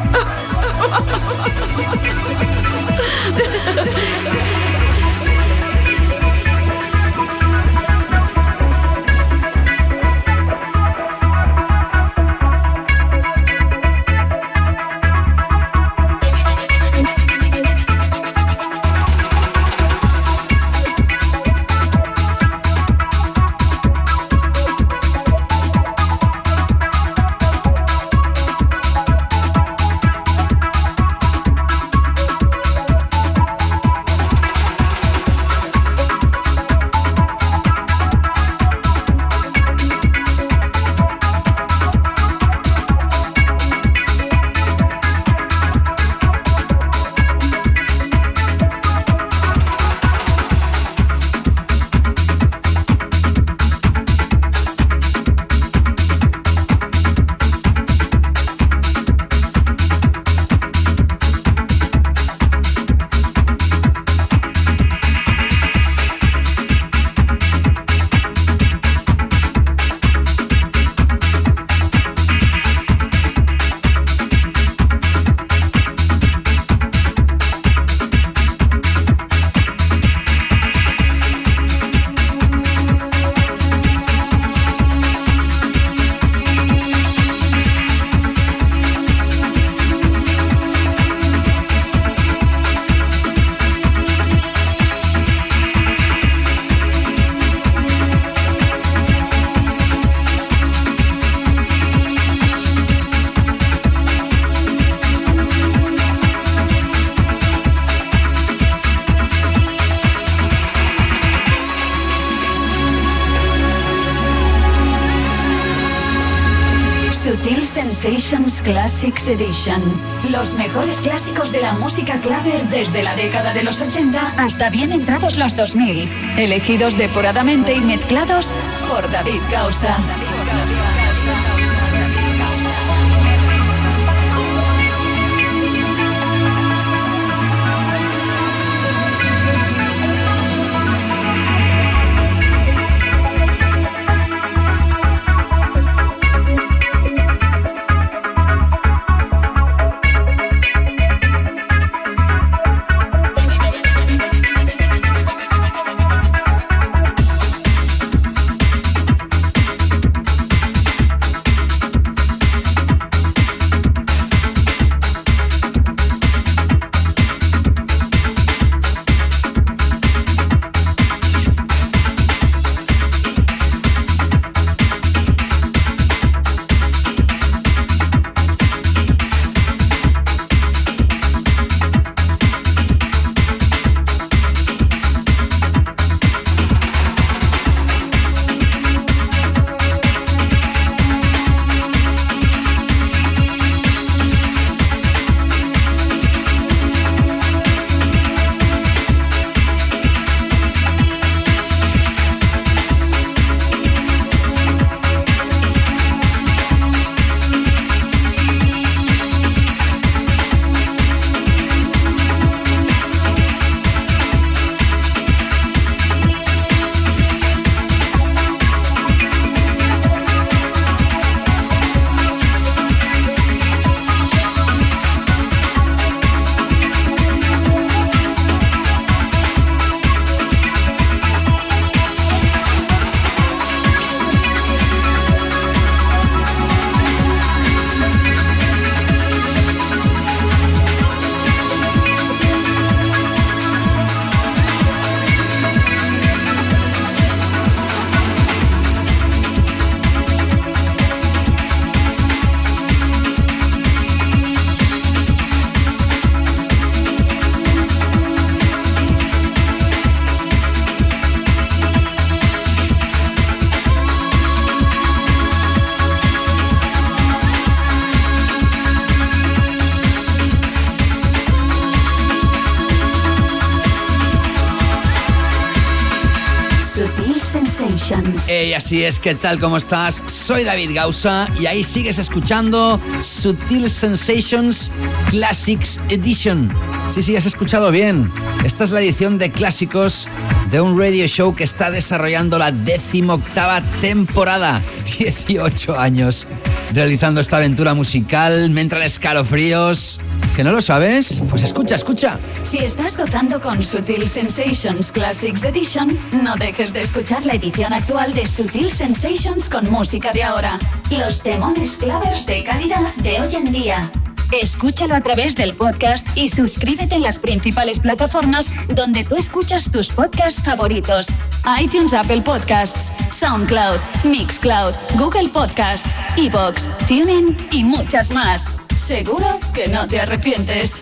Edition. Los mejores clásicos de la música clave desde la década de los 80 hasta bien entrados los 2000. Elegidos depuradamente y mezclados por David Causa. Así es, ¿qué tal? ¿Cómo estás? Soy David Gausa y ahí sigues escuchando Sutil Sensations Classics Edition. Sí, sí, has escuchado bien. Esta es la edición de clásicos de un radio show que está desarrollando la decimoctava temporada. 18 años realizando esta aventura musical. Me entran escalofríos. ¿Que no lo sabes? Pues escucha, escucha. Si estás gozando con Sutil Sensations Classics Edition, no dejes de escuchar la edición actual de Sutil Sensations con música de ahora. Los demones clavers de calidad de hoy en día. Escúchalo a través del podcast y suscríbete en las principales plataformas donde tú escuchas tus podcasts favoritos. iTunes, Apple Podcasts, SoundCloud, Mixcloud, Google Podcasts, Evox, TuneIn y muchas más. Seguro que no te arrepientes.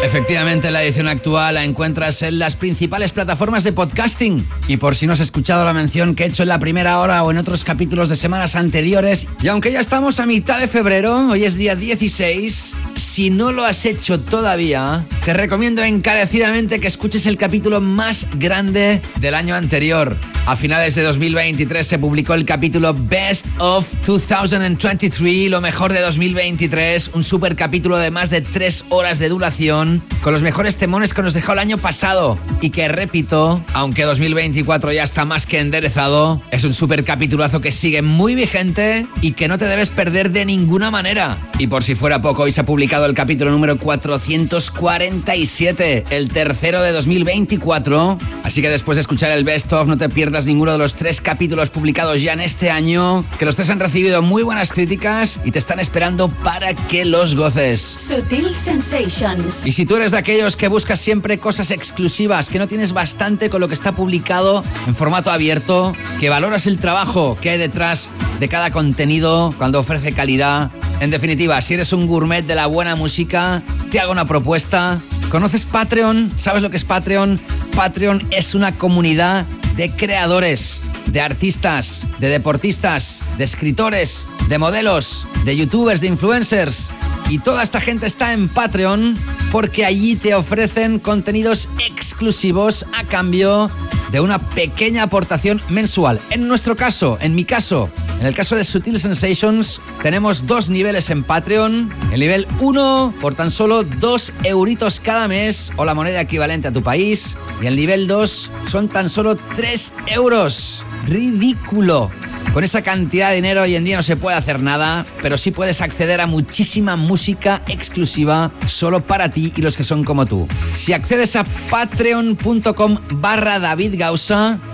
Efectivamente, la edición actual la encuentras en las principales plataformas de podcasting. Y por si no has escuchado la mención que he hecho en la primera hora o en otros capítulos de semanas anteriores, y aunque ya estamos a mitad de febrero, hoy es día 16, si no lo has hecho todavía, te recomiendo encarecidamente que escuches el capítulo más grande del año anterior. A finales de 2023 se publicó el capítulo Best of 2023, lo mejor de 2023, un super capítulo de más de 3 horas de duración, con los mejores temones que nos dejó el año pasado y que repito, aunque 2024 ya está más que enderezado, es un super capitulazo que sigue muy vigente y que no te debes perder de ninguna manera. Y por si fuera poco, hoy se ha publicado el capítulo número 447, el tercero de 2024, así que después de escuchar el Best of no te pierdas ninguno de los tres capítulos publicados ya en este año, que los tres han recibido muy buenas críticas y te están esperando para que los goces. Sutil Sensations. Y si tú eres de aquellos que buscas siempre cosas exclusivas, que no tienes bastante con lo que está publicado en formato abierto, que valoras el trabajo que hay detrás de cada contenido cuando ofrece calidad, en definitiva, si eres un gourmet de la buena música, te hago una propuesta. ¿Conoces Patreon? ¿Sabes lo que es Patreon? Patreon es una comunidad de creadores, de artistas, de deportistas, de escritores, de modelos, de youtubers, de influencers. Y toda esta gente está en Patreon porque allí te ofrecen contenidos exclusivos a cambio de una pequeña aportación mensual. En nuestro caso, en mi caso, en el caso de Sutil Sensations, tenemos dos niveles en Patreon. El nivel 1 por tan solo 2 euritos cada mes o la moneda equivalente a tu país. Y el nivel 2 son tan solo 3 euros. Ridículo. Con esa cantidad de dinero hoy en día no se puede hacer nada, pero sí puedes acceder a muchísima música exclusiva solo para ti y los que son como tú. Si accedes a patreon.com barra David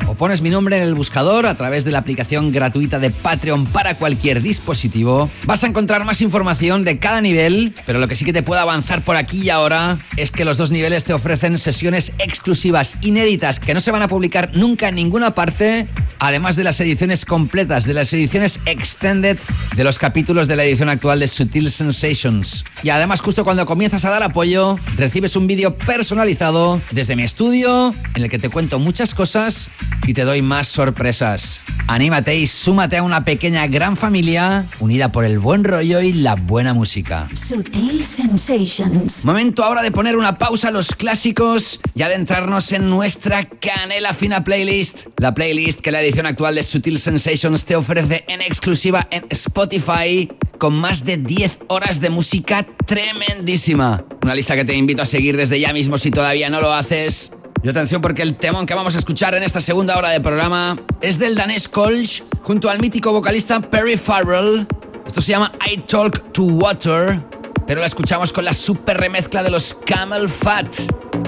o pones mi nombre en el buscador a través de la aplicación gratuita de Patreon para cualquier dispositivo, vas a encontrar más información de cada nivel, pero lo que sí que te puedo avanzar por aquí y ahora es que los dos niveles te ofrecen sesiones exclusivas inéditas que no se van a publicar nunca en ninguna parte, además de las ediciones completas, de las ediciones extended de los capítulos de la edición actual de Sutil Sensations. Y además justo cuando comienzas a dar apoyo, recibes un vídeo personalizado desde mi estudio en el que te cuento muchas cosas y te doy más sorpresas. Anímate y súmate a una pequeña gran familia unida por el buen rollo y la buena música. Sutil Sensations. Momento ahora de poner una pausa a los clásicos y adentrarnos en nuestra canela fina playlist. La playlist que la edición actual de Sutil Sensations te ofrece en exclusiva en Spotify con más de 10 horas de música tremendísima. Una lista que te invito a seguir desde ya mismo si todavía no lo haces. Y atención porque el temón que vamos a escuchar en esta segunda hora de programa es del danés Kolsch junto al mítico vocalista Perry Farrell. Esto se llama I Talk to Water, pero la escuchamos con la super remezcla de los Camel Fat.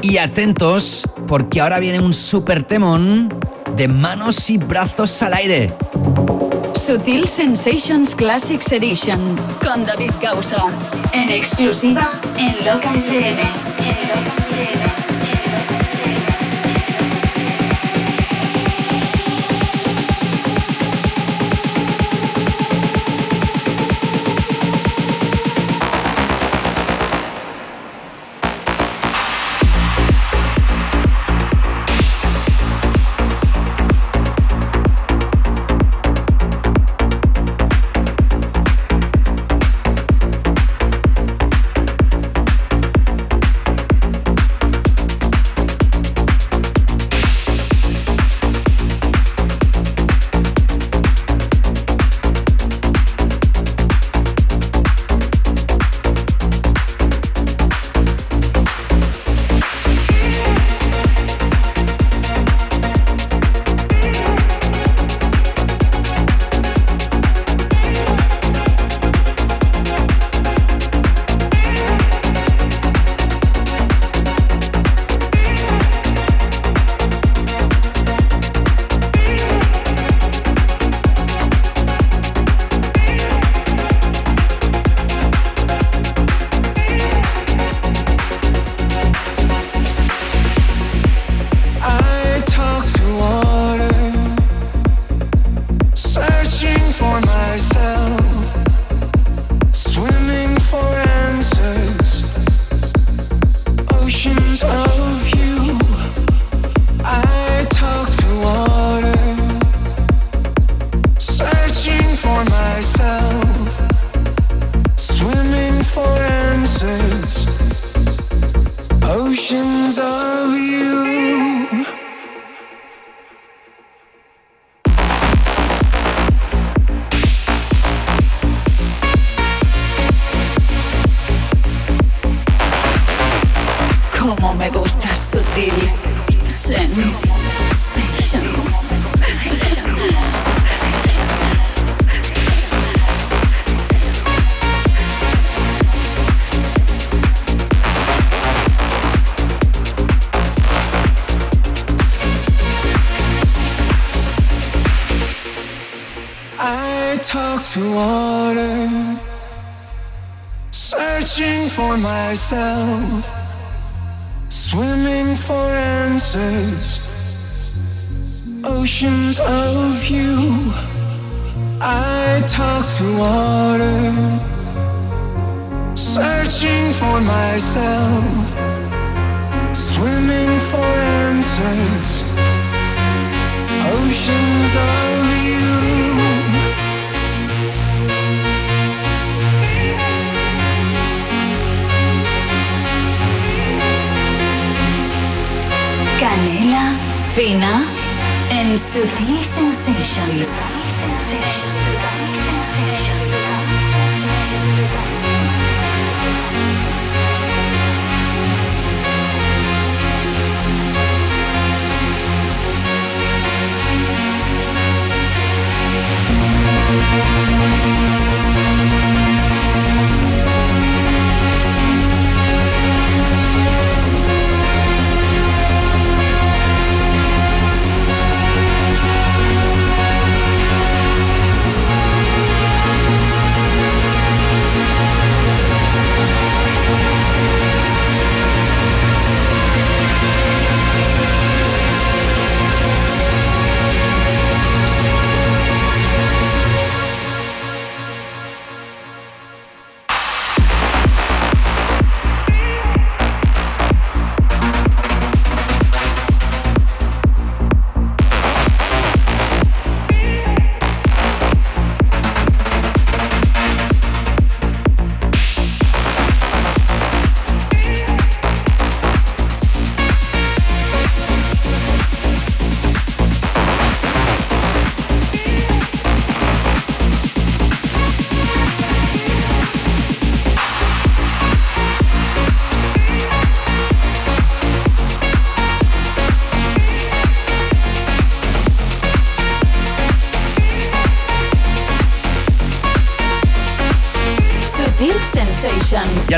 Y atentos porque ahora viene un super temón de manos y brazos al aire. Sutil Sensations Classics Edition con David Gausa. En exclusiva en Local FM. En Local FM.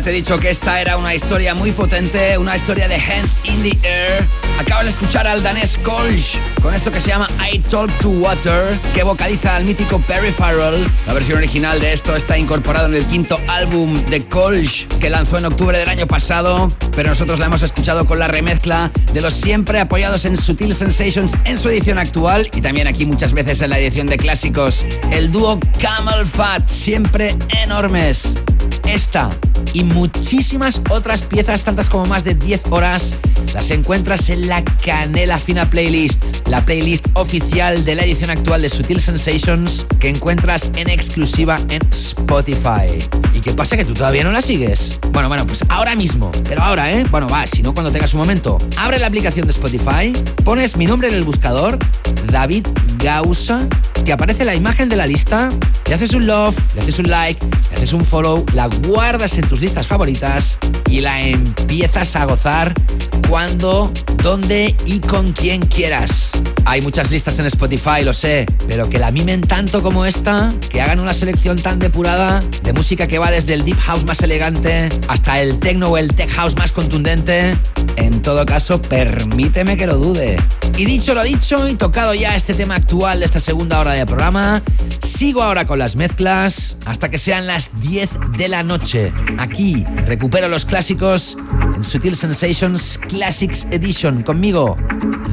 He dicho que esta era una historia muy potente, una historia de Hands in the Air. Acabas de escuchar al danés Kolsch con esto que se llama I Talk to Water, que vocaliza al mítico Perry Farrell. La versión original de esto está incorporado en el quinto álbum de Kolsch que lanzó en octubre del año pasado, pero nosotros la hemos escuchado con la remezcla de los siempre apoyados en Sutil Sensations en su edición actual y también aquí muchas veces en la edición de clásicos. El dúo Camel Fat, siempre enormes. Esta y muchísimas otras piezas, tantas como más de 10 horas, las encuentras en la Canela Fina Playlist, la playlist oficial de la edición actual de Sutil Sensations que encuentras en exclusiva en Spotify. ¿Y qué pasa que tú todavía no la sigues? Bueno, bueno, pues ahora mismo, pero ahora, ¿eh? Bueno, va, si no cuando tengas un momento, abre la aplicación de Spotify, pones mi nombre en el buscador, David Gausa, que aparece la imagen de la lista, le haces un love, le haces un like, le haces un follow, la guardas en tus listas favoritas y la empiezas a gozar cuando, dónde y con quien quieras. Hay muchas listas en Spotify, lo sé, pero que la mimen tanto como esta, que hagan una selección tan depurada de música que va desde el deep house más elegante hasta el techno o el tech house más contundente. En todo caso, permíteme que lo dude. Y dicho lo dicho y tocado ya este tema actual de esta segunda hora de programa, sigo ahora con las mezclas hasta que sean las 10 de la noche. Aquí recupero los clásicos en Sutil Sensations Classics Edition conmigo,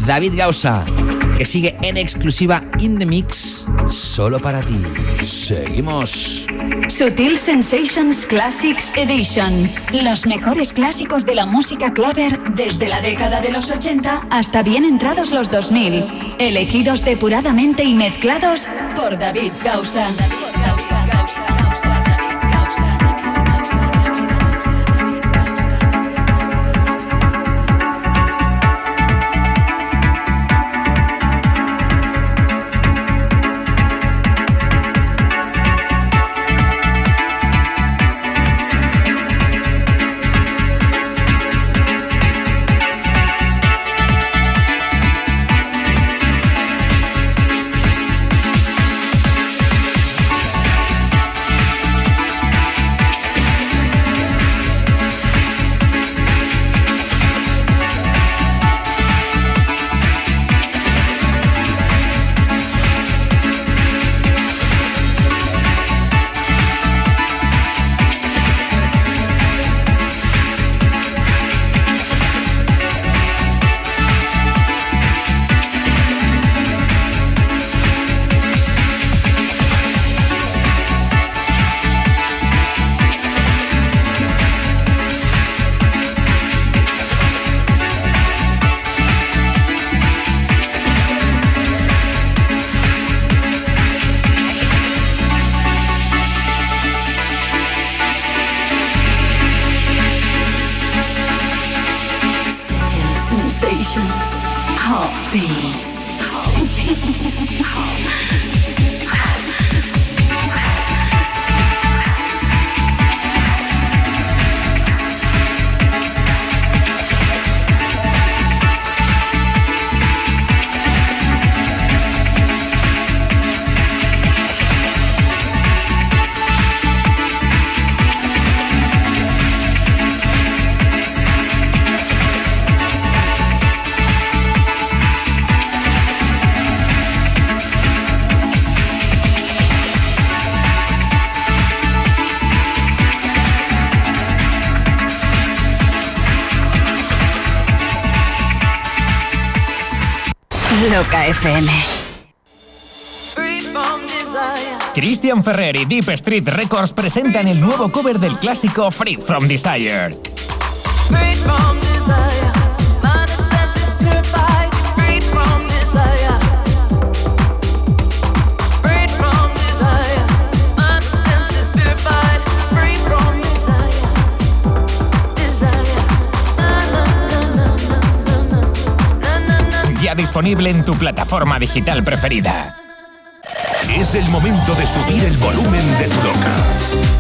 David Gausa, que sigue en exclusiva in the mix solo para ti. Seguimos. Sutil Sensations Classics Edition. Los mejores clásicos de la música claver desde la década de los 80 hasta bien entrados los 2000. Elegidos depuradamente y mezclados por David Gausa. FM. Christian Ferrer y Deep Street Records presentan el nuevo cover del clásico Free From Desire. From disponible en tu plataforma digital preferida. Es el momento de subir el volumen de tu loca.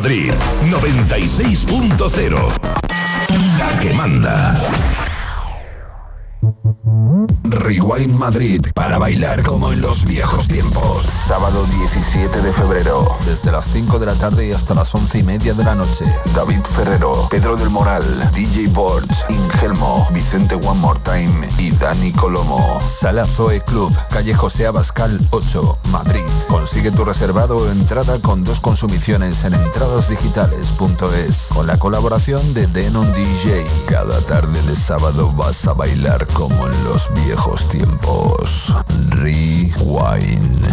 Madrid 96.0. La que manda. Rewind Madrid para bailar como en los viejos tiempos. Sábado 17 de febrero, desde las 5 de la tarde y hasta las 11 y media de la noche. David Ferrero, Pedro del Moral, DJ Boards, Ingelmo, Vicente One More Time y Dani Colomo. Sala Zoe Club, calle José Abascal 8, Madrid. Consigue tu reservado o entrada con dos consumiciones en entradasdigitales.es. Con la colaboración de Denon DJ. Cada tarde de sábado vas a bailar como en los viejos tiempos. Rewind.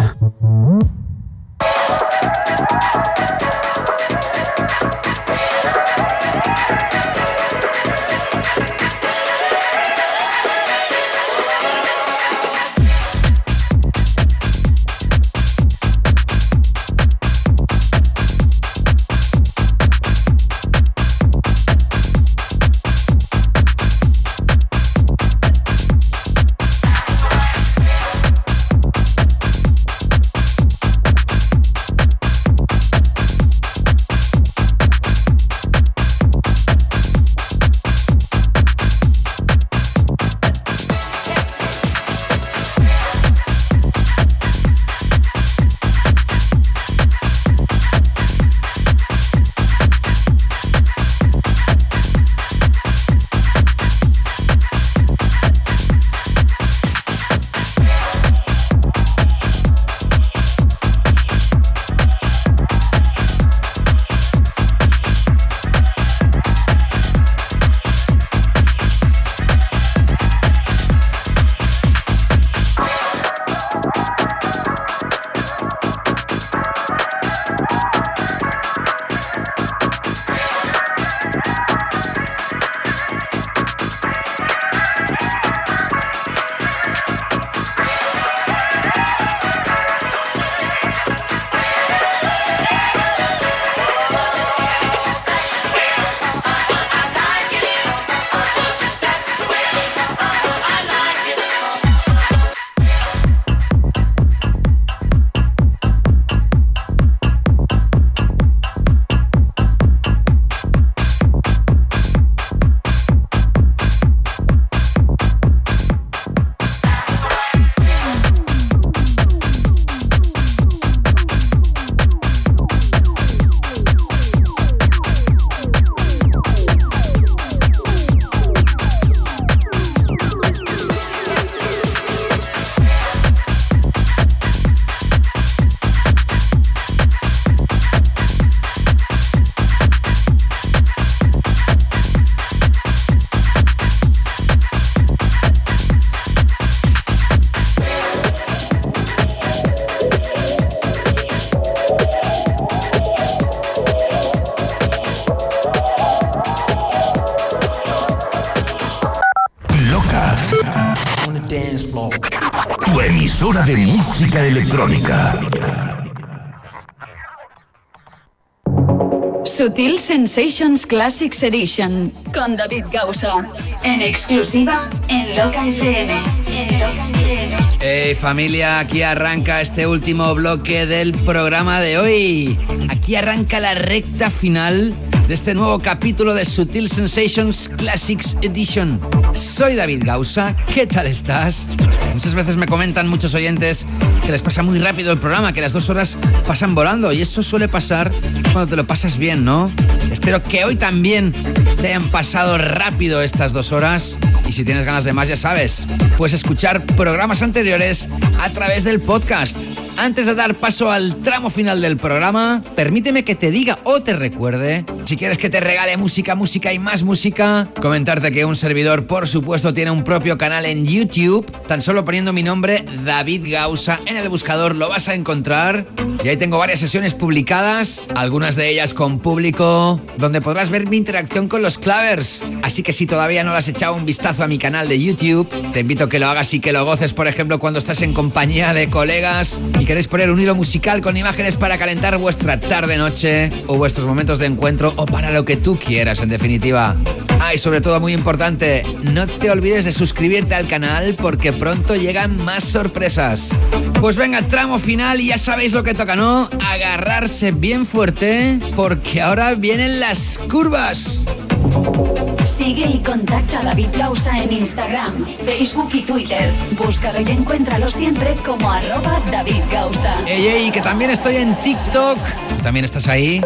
Sutil Sensations Classics Edition con David Gausa. En exclusiva en Loca FM. Hey familia, aquí arranca este último bloque del programa de hoy. Aquí arranca la recta final de este nuevo capítulo de Sutil Sensations Classics Edition. Soy David Gausa, ¿qué tal estás? Muchas veces me comentan muchos oyentes que les pasa muy rápido el programa, que las dos horas pasan volando y eso suele pasar cuando te lo pasas bien, ¿no? Espero que hoy también te hayan pasado rápido estas dos horas y si tienes ganas de más ya sabes, puedes escuchar programas anteriores a través del podcast. Antes de dar paso al tramo final del programa, permíteme que te diga o te recuerde, si quieres que te regale música, música y más música, comentarte que un servidor, por supuesto, tiene un propio canal en YouTube. Tan solo poniendo mi nombre, David Gausa, en el buscador lo vas a encontrar. Y ahí tengo varias sesiones publicadas, algunas de ellas con público, donde podrás ver mi interacción con los clavers. Así que si todavía no has echado un vistazo a mi canal de YouTube, te invito a que lo hagas y que lo goces, por ejemplo, cuando estás en compañía de colegas y queréis poner un hilo musical con imágenes para calentar vuestra tarde-noche o vuestros momentos de encuentro o para lo que tú quieras, en definitiva. Ah, y sobre todo muy importante, no te olvides de suscribirte al canal porque pronto llegan más sorpresas. Pues venga, tramo final y ya sabéis lo que toca, ¿no? Agarrarse bien fuerte porque ahora vienen las curvas. Sigue y contacta a David Gausa en Instagram, Facebook y Twitter. Búscalo y encuéntralo siempre como arroba David Gausa. Ey, ey, que también estoy en TikTok. ¿También estás ahí?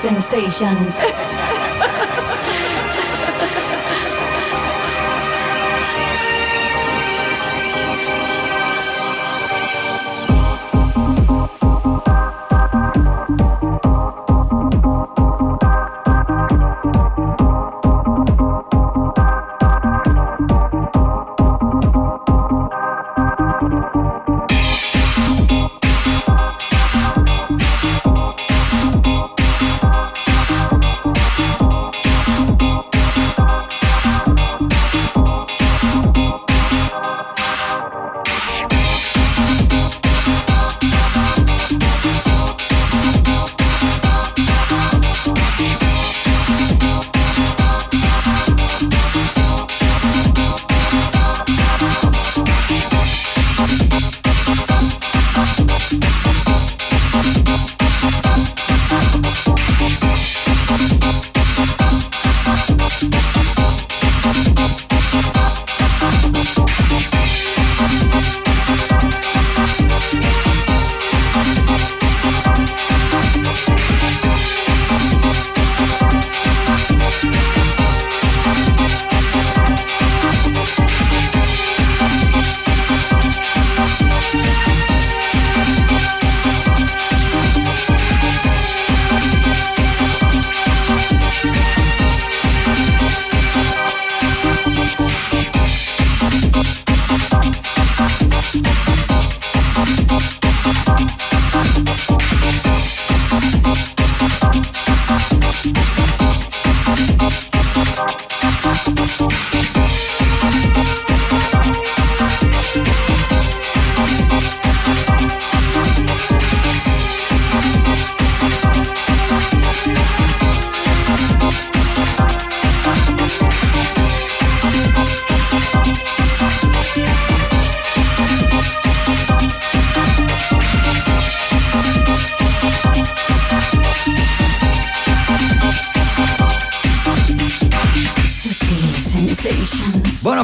Sensations.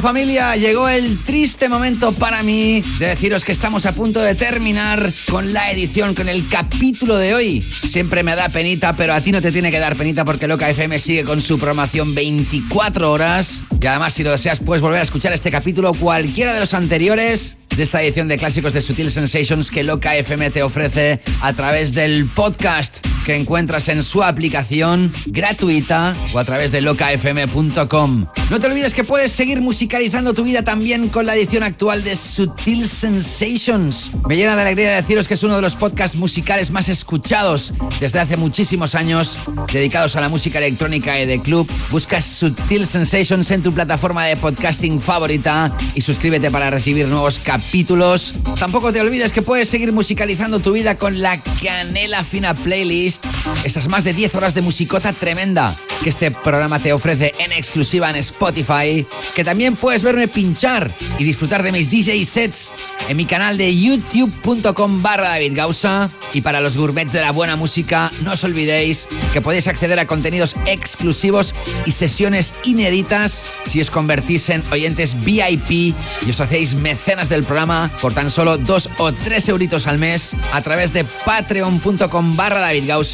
Familia, llegó el triste momento para mí de deciros que estamos a punto de terminar con la edición, con el capítulo de hoy. Siempre me da penita, pero a ti no te tiene que dar penita porque Loca FM sigue con su programación 24 horas. Y además si lo deseas puedes volver a escuchar este capítulo cualquiera de los anteriores de esta edición de clásicos de Sutil Sensations que Loca FM te ofrece a través del podcast que encuentras en su aplicación gratuita o a través de locafm.com. No te olvides que puedes seguir musicalizando tu vida también con la edición actual de Sutil Sensations. Me llena de alegría deciros que es uno de los podcasts musicales más escuchados desde hace muchísimos años, dedicados a la música electrónica y de club. Busca Sutil Sensations en tu plataforma de podcasting favorita y suscríbete para recibir nuevos capítulos. Tampoco te olvides que puedes seguir musicalizando tu vida con la Canela Fina Playlist, esas más de 10 horas de musicota tremenda que este programa te ofrece en exclusiva en Spotify, que también puedes verme pinchar y disfrutar de mis DJ sets en mi canal de youtube.com barra David Gausa. Y para los gourmets de la buena música, no os olvidéis que podéis acceder a contenidos exclusivos y sesiones inéditas si os convertís en oyentes VIP y os hacéis mecenas del programa por tan solo dos o tres euritos al mes a través de patreon.com barra David Gausa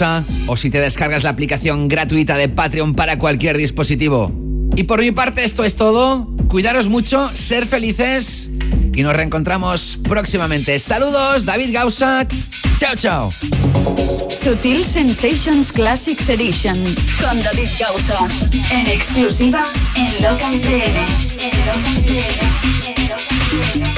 o si te descargas la aplicación gratuita de Patreon para cualquier dispositivo. Y por mi parte esto es todo. Cuidaros mucho, ser felices y nos reencontramos próximamente. Saludos, David Gausa. Chao, chao. Sutil Sensations Classics Edition con David Gausa. En exclusiva en Loca FM. En Loca FM. En Loca FM.